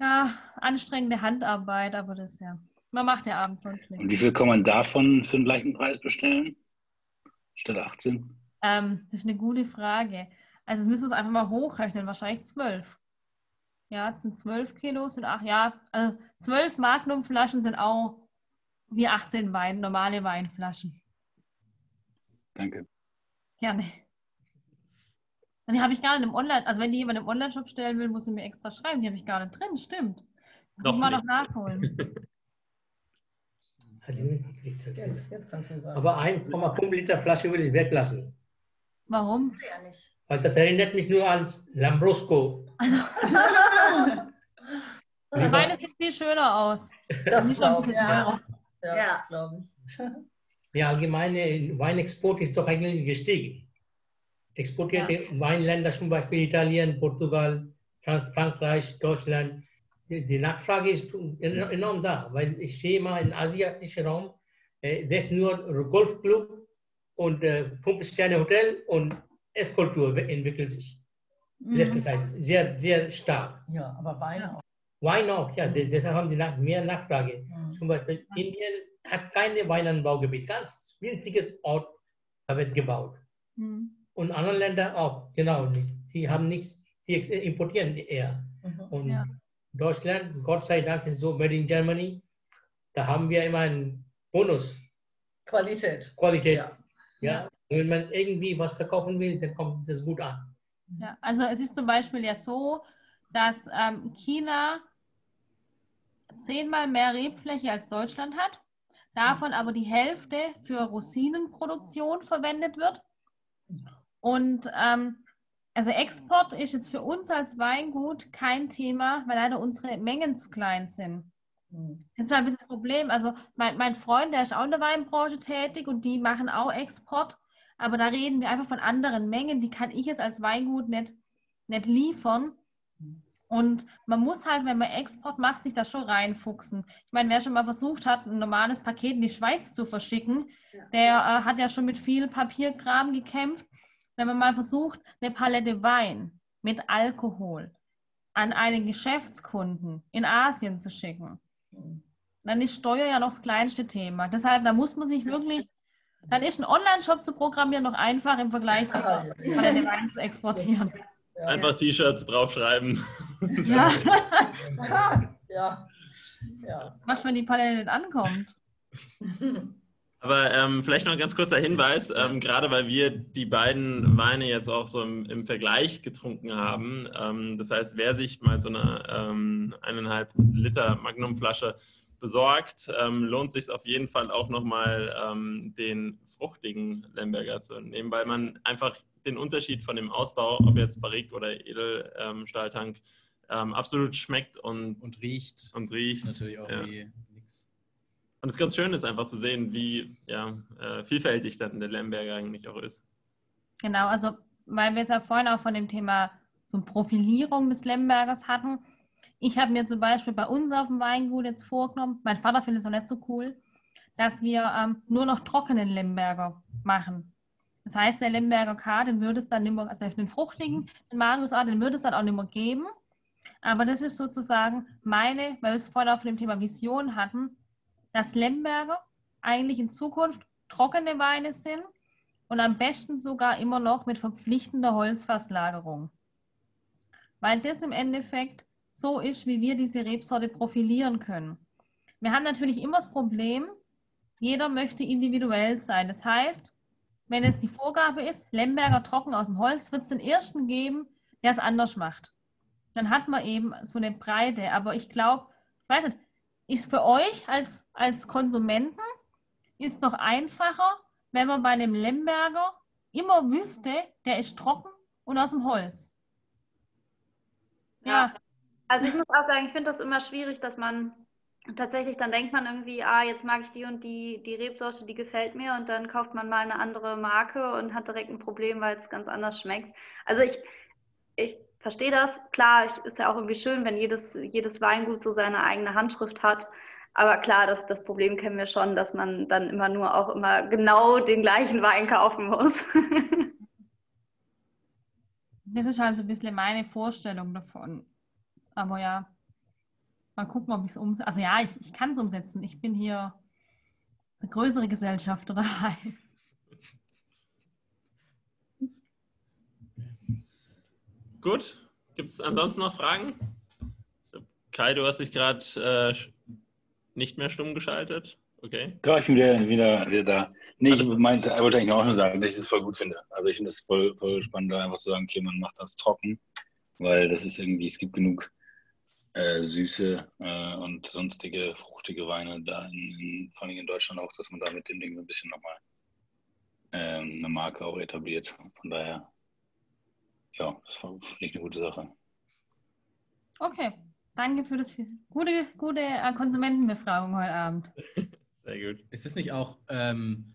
ja, anstrengende Handarbeit, aber das ja. Man macht ja abends sonst nichts. Und wie viel kann man davon für den gleichen Preis bestellen? Statt 18? Ähm, das ist eine gute Frage. Also das müssen wir es einfach mal hochrechnen, wahrscheinlich 12. Ja, das sind 12 Kilos und ach ja, also 12 Magnumflaschen sind auch wie 18 Wein, normale Weinflaschen. Danke. Gerne. Und die habe ich gar nicht im Online, also wenn die jemand im Online-Shop stellen will, muss sie mir extra schreiben. Die habe ich gar nicht drin, stimmt. Muss noch ich mal noch nachholen. Hat sie nicht gekriegt. Jetzt, jetzt kannst du sagen. Aber 1,5 Liter Flasche würde ich weglassen. Warum? Weil das erinnert mich nur an Lambrusco. Meine sieht viel schöner aus. Das nicht ein bisschen ja. Ja, ja. glaube ich. Der allgemeine Weinexport ist doch eigentlich gestiegen. Exportierte ja. Weinländer, zum Beispiel Italien, Portugal, Frankreich, Deutschland, die Nachfrage ist enorm da, weil ich sehe mal im asiatischen Raum, äh, das nur Golfclub und äh, Fünf-Sterne-Hotel und Esskultur entwickelt sich. Mhm. Letzte Zeit sehr, sehr stark. Ja, aber Wein auch. Wein auch, ja, de- deshalb haben sie nach, mehr Nachfrage. Mhm. Zum Beispiel Indien hat keine Weinanbaugebiet, ganz winziges Ort da wird gebaut. Mhm. Und andere Länder auch, genau. Die, die haben nichts, die importieren eher. Mhm. Und Ja. Deutschland, Gott sei Dank, ist so made in Germany. Da haben wir immer einen Bonus, Qualität. Qualität. Ja. Ja. Wenn man irgendwie was verkaufen will, dann kommt das gut an. Ja, also es ist zum Beispiel ja so, dass ähm, China zehnmal mehr Rebfläche als Deutschland hat, davon aber die Hälfte für Rosinenproduktion verwendet wird. Und ähm, also Export ist jetzt für uns als Weingut kein Thema, weil leider unsere Mengen zu klein sind. Mhm. Das ist ein bisschen das Problem. Also mein, mein Freund, der ist auch in der Weinbranche tätig und die machen auch Export. Aber da reden wir einfach von anderen Mengen, die kann ich jetzt als Weingut nicht, nicht liefern. Und man muss halt, wenn man Export macht, sich da schon reinfuchsen. Ich meine, wer schon mal versucht hat, ein normales Paket in die Schweiz zu verschicken, der äh, hat ja schon mit viel Papierkram gekämpft. Wenn man mal versucht, eine Palette Wein mit Alkohol an einen Geschäftskunden in Asien zu schicken, dann ist Steuer ja noch das kleinste Thema. Deshalb, da muss man sich wirklich, dann ist ein Online-Shop zu programmieren noch einfach im Vergleich zu Palette Wein zu exportieren. Einfach T-Shirts draufschreiben. Ja. ja. ja. Was, wenn die Palette nicht ankommt? Aber ähm, vielleicht noch ein ganz kurzer Hinweis, ähm, gerade weil wir die beiden Weine jetzt auch so im, im Vergleich getrunken haben. Ähm, das heißt, wer sich mal so eine ähm, eineinhalb Liter Magnumflasche besorgt, ähm, lohnt sich auf jeden Fall auch nochmal ähm, den fruchtigen Lemberger zu nehmen, weil man einfach den Unterschied von dem Ausbau, ob jetzt Barrique oder Edelstahltank, ähm, absolut schmeckt und, Und riecht. und riecht. Natürlich auch Ja. wie. Und es ist ganz schön, ist einfach zu sehen, wie ja, äh, vielfältig dann der Lemberger eigentlich auch ist. Genau, also weil wir es ja vorhin auch von dem Thema so Profilierung des Lembergers hatten. Ich habe mir zum Beispiel bei uns auf dem Weingut jetzt vorgenommen, mein Vater findet es auch nicht so cool, dass wir ähm, nur noch trockenen Lemberger machen. Das heißt, der Lemberger K, den würde es dann nicht also den fruchtigen, den Marius A, den würde es dann auch nicht mehr geben. Aber das ist sozusagen meine, weil wir es vorhin auch von dem Thema Vision hatten, dass Lemberger eigentlich in Zukunft trockene Weine sind und am besten sogar immer noch mit verpflichtender Holzfasslagerung. Weil das im Endeffekt so ist, wie wir diese Rebsorte profilieren können. Wir haben natürlich immer das Problem, jeder möchte individuell sein. Das heißt, wenn es die Vorgabe ist, Lemberger trocken aus dem Holz, wird es den ersten geben, der es anders macht. Dann hat man eben so eine Breite. Aber ich glaube, ich weiß nicht, ist für euch als, als Konsumenten ist doch einfacher, wenn man bei einem Lemberger immer wüsste, der ist trocken und aus dem Holz. Ja, Also ich muss auch sagen, ich finde das immer schwierig, dass man tatsächlich, dann denkt man irgendwie, ah, jetzt mag ich die und die, die Rebsorte, die gefällt mir und dann kauft man mal eine andere Marke und hat direkt ein Problem, weil es ganz anders schmeckt. Also ich, ich verstehe das. Klar, ist ja auch irgendwie schön, wenn jedes, jedes Weingut so seine eigene Handschrift hat. Aber klar, das, das Problem kennen wir schon, dass man dann immer nur auch immer genau den gleichen Wein kaufen muss. das ist halt so ein bisschen meine Vorstellung davon. Aber ja, mal gucken, ob ich es umsetze. Also ja, ich, ich kann es umsetzen. Ich bin hier eine größere Gesellschaft oder Gut, gibt es ansonsten noch Fragen? Kai, du hast dich gerade äh, nicht mehr stumm geschaltet. Okay. Ja, ich bin wieder, wieder, wieder da. Nee, ich meinte, wollte eigentlich auch nur sagen, dass ich das voll gut finde. Also ich finde es voll, voll spannend, da einfach zu sagen, okay, man macht das trocken, weil das ist irgendwie, es gibt genug äh, süße äh, und sonstige fruchtige Weine da, in, in, vor allem in Deutschland auch, dass man da mit dem Ding so ein bisschen nochmal ähm, eine Marke auch etabliert. Von daher, ja, das war, ich, eine gute Sache. Okay, danke für das gute, gute äh, Konsumentenbefragung heute Abend. Sehr gut. Ist das nicht auch ähm,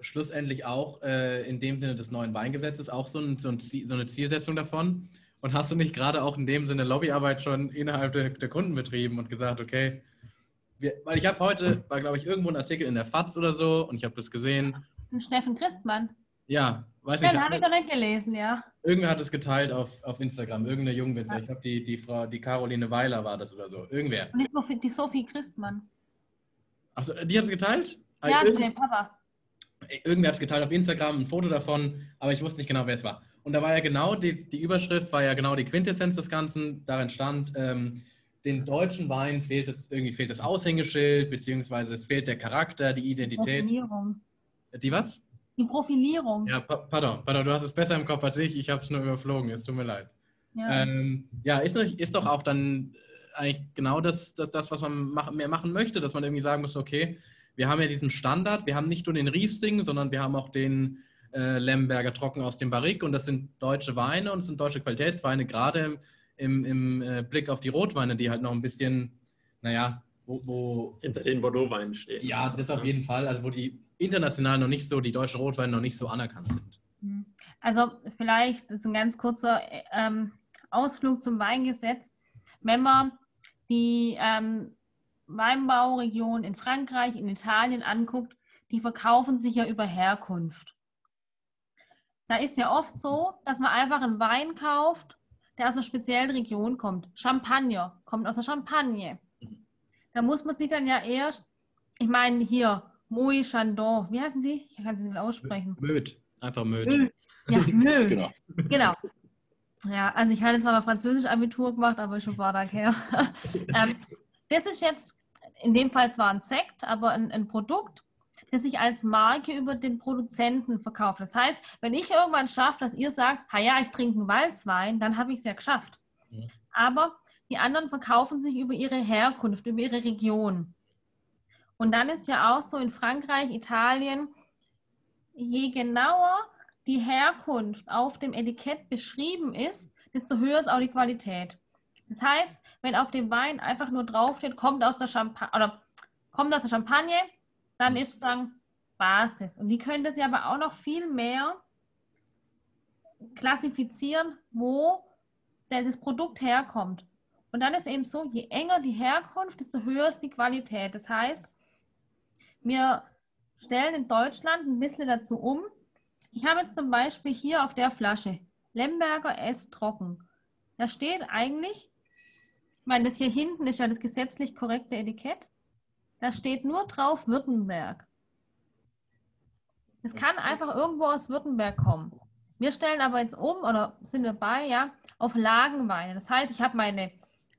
schlussendlich auch äh, in dem Sinne des neuen Weingesetzes auch so, ein, so, ein Ziel, so, eine Zielsetzung davon? Und hast du nicht gerade auch in dem Sinne Lobbyarbeit schon innerhalb der, der Kunden betrieben und gesagt, okay, wir, weil ich habe heute, war glaube ich irgendwo ein Artikel in der FAZ oder so und ich habe das gesehen. Steffen Christmann. Ja, weiß Ja, nicht. den habe ich noch nicht gelesen, ja. Irgendwer hat es geteilt auf, auf Instagram, irgendeine Jungwitze. Ich glaube, die, die Frau, die Caroline Weiler war das oder so. Irgendwer. Und nicht nur für die Sophie Christmann. Achso, die hat es geteilt? Ja, Äh, zu dem Papa. Irgendwer hat es geteilt auf Instagram, ein Foto davon, aber ich wusste nicht genau, wer es war. Und da war ja genau, die, die Überschrift war ja genau die Quintessenz des Ganzen. Darin stand, ähm, den deutschen Wein fehlt es, irgendwie fehlt das Aushängeschild, beziehungsweise es fehlt der Charakter, die Identität. Profilierung. Die was? Die Profilierung. Ja, pa pardon, pardon, du hast es besser im Kopf als ich, ich habe es nur überflogen, es tut mir leid. Ja. Ähm, ja, ist, doch- ist doch auch dann äh, eigentlich genau das, das, das was man mach, mehr machen möchte, dass man irgendwie sagen muss, okay, wir haben ja diesen Standard, wir haben nicht nur den Riesling, sondern wir haben auch den äh, Lemberger Trocken aus dem Barrique und das sind deutsche Weine und es sind deutsche Qualitätsweine, gerade im, im äh, Blick auf die Rotweine, die halt noch ein bisschen, naja, wo, wo Hinter den Bordeaux-Weinen stehen. ja, das auf jeden Fall, also wo die international noch nicht so, die deutschen Rotweine noch nicht so anerkannt sind. Hm. Also vielleicht ist ein ganz kurzer ähm, Ausflug zum Weingesetz. Wenn man die ähm, Weinbauregion in Frankreich, in Italien anguckt, die verkaufen sich ja über Herkunft. Da ist ja oft so, dass man einfach einen Wein kauft, der aus einer speziellen Region kommt. Champagner kommt aus der Champagne. Da muss man sich dann ja erst, ich meine hier, Moët Chandon, wie heißen die? Ich kann es nicht aussprechen. Möd, einfach Möd. Ja, Mö. Genau. Genau. Ja, also ich hatte zwar mal Französisch Abitur gemacht, aber schon ein paar Tage her. ähm, das ist jetzt in dem Fall zwar ein Sekt, aber ein, ein Produkt, das sich als Marke über den Produzenten verkauft. Das heißt, wenn ich irgendwann schaffe, dass ihr sagt, ha ja, ich trinke einen Walzwein, dann habe ich es ja geschafft. Aber die anderen verkaufen sich über ihre Herkunft, über ihre Region. Und dann ist ja auch so in Frankreich, Italien, je genauer die Herkunft auf dem Etikett beschrieben ist, desto höher ist auch die Qualität. Das heißt, wenn auf dem Wein einfach nur draufsteht, kommt aus der Champagne oder kommt aus der Champagne, dann ist es dann Basis. Und die können das ja aber auch noch viel mehr klassifizieren, wo das Produkt herkommt. Und dann ist eben so, je enger die Herkunft, desto höher ist die Qualität. Das heißt, wir stellen in Deutschland ein bisschen dazu um. Ich habe jetzt zum Beispiel hier auf der Flasche Lemberger S trocken. Da steht eigentlich, ich meine, das hier hinten ist ja das gesetzlich korrekte Etikett. Da steht nur drauf Württemberg. Es kann einfach irgendwo aus Württemberg kommen. Wir stellen aber jetzt um oder sind dabei, ja, auf Lagenweine. Das heißt, ich habe meine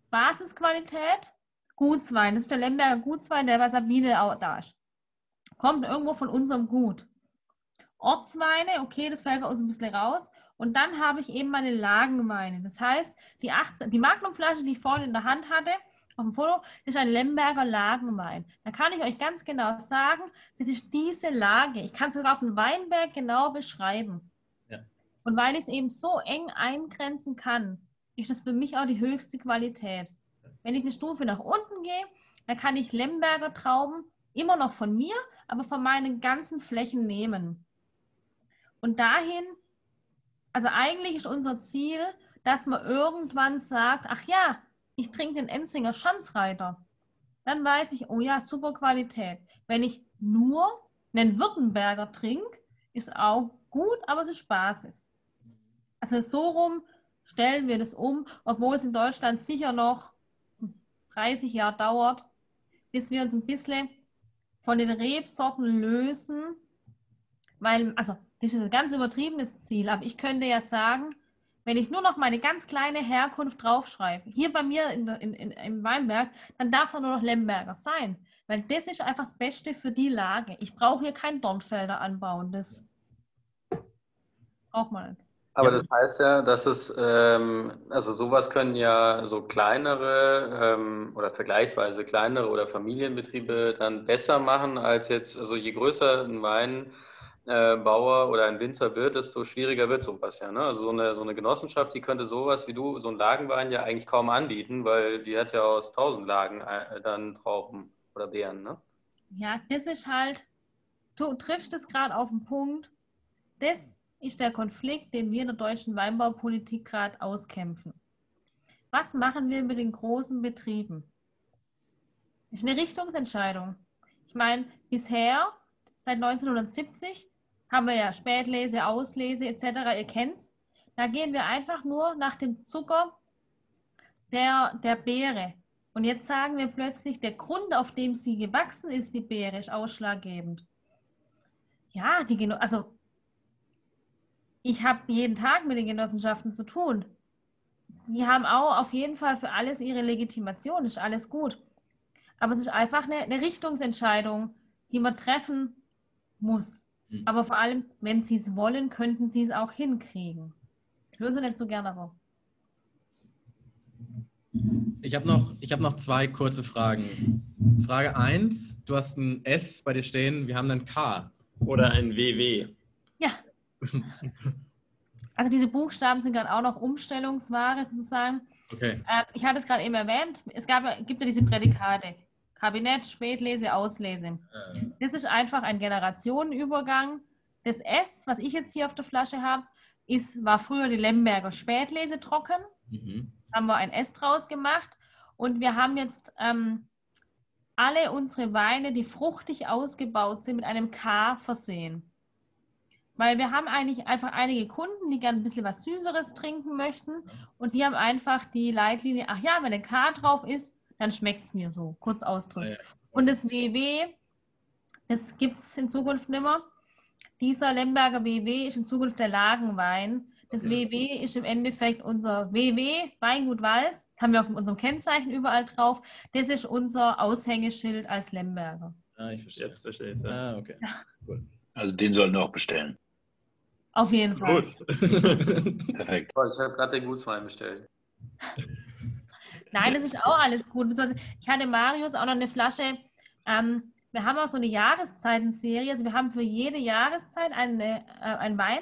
Basisqualität, Gutswein. Das ist der Lemberger Gutswein, der bei Sabine auch da ist. Kommt irgendwo von unserem Gut. Ortsweine, okay, das fällt bei uns ein bisschen raus. Und dann habe ich eben meine Lagenweine. Das heißt, die, 18, die Magnumflasche, die ich vorhin in der Hand hatte, auf dem Foto, ist ein Lemberger Lagenwein. Da kann ich euch ganz genau sagen, das ist diese Lage. Ich kann es sogar auf dem Weinberg genau beschreiben. Ja. Und weil ich es eben so eng eingrenzen kann, ist das für mich auch die höchste Qualität. Wenn ich eine Stufe nach unten gehe, dann kann ich Lemberger Trauben immer noch von mir, aber von meinen ganzen Flächen nehmen. Und dahin, also eigentlich ist unser Ziel, dass man irgendwann sagt, ach ja, ich trinke den Enzinger Schanzreiter. Dann weiß ich, oh ja, super Qualität. Wenn ich nur einen Württemberger trinke, ist auch gut, aber es ist Basis. Also so rum stellen wir das um, obwohl es in Deutschland sicher noch 30 Jahre dauert, bis wir uns ein bisschen von den Rebsorten lösen, weil, also das ist ein ganz übertriebenes Ziel, aber ich könnte ja sagen, wenn ich nur noch meine ganz kleine Herkunft draufschreibe, hier bei mir in, in, in, im Weinberg, dann darf er nur noch Lemberger sein, weil das ist einfach das Beste für die Lage. Ich brauche hier kein Dornfelder anbauen, das braucht man nicht. Aber das heißt ja, dass es, ähm, also sowas können ja so kleinere ähm, oder vergleichsweise kleinere oder Familienbetriebe dann besser machen als jetzt, also je größer ein Weinbauer oder ein Winzer wird, desto schwieriger wird sowas ja. Ne? Also so eine, so eine Genossenschaft, die könnte sowas wie du, so ein Lagenwein ja eigentlich kaum anbieten, weil die hat ja aus tausend Lagen äh, dann Trauben oder Beeren. Ne? Ja, das ist halt, du triffst es gerade auf den Punkt. Das ist der Konflikt, den wir in der deutschen Weinbaupolitik gerade auskämpfen. Was machen wir mit den großen Betrieben? Das ist eine Richtungsentscheidung. Ich meine, bisher, seit 1970, haben wir ja Spätlese, Auslese etc. Ihr kennt's. Da gehen wir einfach nur nach dem Zucker der, der Beere. Und jetzt sagen wir plötzlich, der Grund, auf dem sie gewachsen ist, die Beere, ist ausschlaggebend. Ja, die also ich habe jeden Tag mit den Genossenschaften zu tun. Die haben auch auf jeden Fall für alles ihre Legitimation, ist alles gut. Aber es ist einfach eine, eine Richtungsentscheidung, die man treffen muss. Mhm. Aber vor allem, wenn sie es wollen, könnten sie es auch hinkriegen. Hören Sie nicht so gerne darauf. Ich habe noch, ich hab noch zwei kurze Fragen. Frage 1, du hast ein S bei dir stehen, wir haben ein K. Oder ein WW. Ja. Also diese Buchstaben sind gerade auch noch Umstellungsware sozusagen. Okay. Äh, ich hatte es gerade eben erwähnt, es gab, gibt ja diese Prädikate. Kabinett, Spätlese, Auslese. Äh, Das ist einfach ein Generationenübergang. Das S, was ich jetzt hier auf der Flasche habe, ist, war früher die Lemberger Spätlese trocken. mhm. Haben wir ein S draus gemacht. Und wir haben jetzt ähm, alle unsere Weine, die fruchtig ausgebaut sind, mit einem K versehen. Weil wir haben eigentlich einfach einige Kunden, die gerne ein bisschen was Süßeres trinken möchten. Und die haben einfach die Leitlinie, ach ja, wenn ein K drauf ist, dann schmeckt es mir so, kurz ausdrücken. Ja, ja. Und das WW, das gibt es in Zukunft nicht mehr. Dieser Lemberger WW ist in Zukunft der Lagenwein. Das WW ist im Endeffekt unser WW, Weingut Wals. Das haben wir auf unserem Kennzeichen überall drauf. Das ist unser Aushängeschild als Lemberger. Ah, ich verstehe. Jetzt verstehe ich es. Ja. Ah, okay. Also den sollten wir auch bestellen. Auf jeden Fall. Gut. Perfekt. Ich habe gerade den Gußwein bestellt. Nein, das ist auch alles gut. Ich hatte Marius auch noch eine Flasche. Ähm, wir haben auch so eine Jahreszeitenserie. Also wir haben für jede Jahreszeit eine, äh, einen Wein.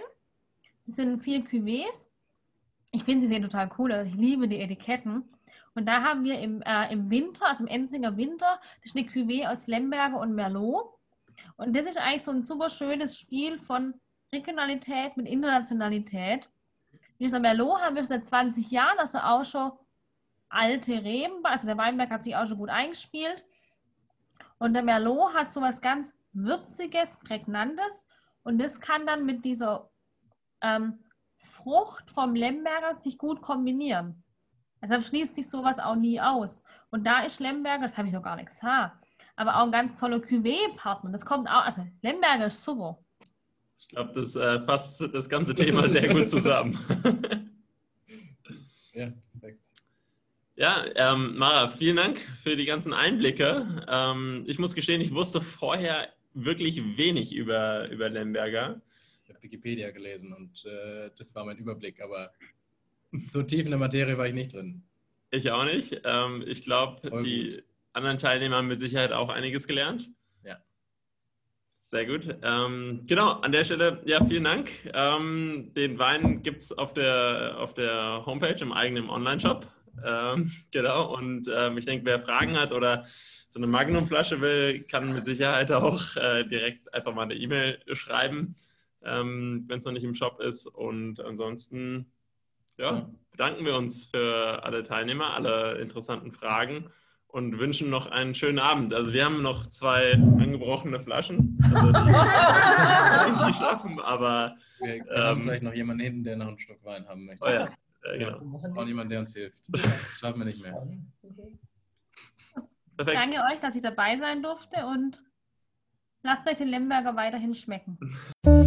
Das sind vier Cuvées. Ich finde, sie sehen total cool aus. Ich liebe die Etiketten. Und da haben wir im, äh, im Winter, also im Enzinger Winter, das ist eine Cuvée aus Lemberger und Merlot. Und das ist eigentlich so ein super schönes Spiel von Regionalität mit Internationalität. Dieser Merlot haben wir seit 20 Jahren, also auch schon alte Reben, also der Weinberg hat sich auch schon gut eingespielt. Und der Merlot hat so was ganz Würziges, Prägnantes. Und das kann dann mit dieser ähm, Frucht vom Lemberger sich gut kombinieren. Deshalb schließt sich sowas auch nie aus. Und da ist Lemberger, das habe ich noch gar nicht gesagt, aber auch ein ganz toller Cuvée-Partner. Das kommt auch, also Lemberger ist super. Ich glaube, das äh, fasst das ganze Thema sehr gut zusammen. Ja, perfekt. Ja, ähm, Mara, vielen Dank für die ganzen Einblicke. Ähm, ich muss gestehen, ich wusste vorher wirklich wenig über, über Lemberger. Ich habe Wikipedia gelesen und äh, das war mein Überblick, aber so tief in der Materie war ich nicht drin. Ich auch nicht. Ähm, ich glaube, die anderen Teilnehmer haben mit Sicherheit auch einiges gelernt. Sehr gut. Ähm, genau, an der Stelle, ja, vielen Dank. Ähm, den Wein gibt es auf der, auf der Homepage im eigenen Online-Shop. Ähm, genau, und ähm, ich denke, wer Fragen hat oder so eine Magnumflasche will, kann mit Sicherheit auch äh, direkt einfach mal eine E-Mail schreiben, ähm, wenn es noch nicht im Shop ist. Und ansonsten, Ja. bedanken wir uns für alle Teilnehmer, alle interessanten Fragen und wünschen noch einen schönen Abend. Also wir haben noch zwei angebrochene Flaschen, also die, die schaffen, aber Wir, wir haben Ähm, vielleicht noch jemanden hinten, der noch einen Schluck Wein haben möchte. oh ja, äh, genau. Auch jemand, der uns hilft. Schaffen wir nicht mehr. Perfekt. Danke euch, dass ich dabei sein durfte und lasst euch den Lemberger weiterhin schmecken.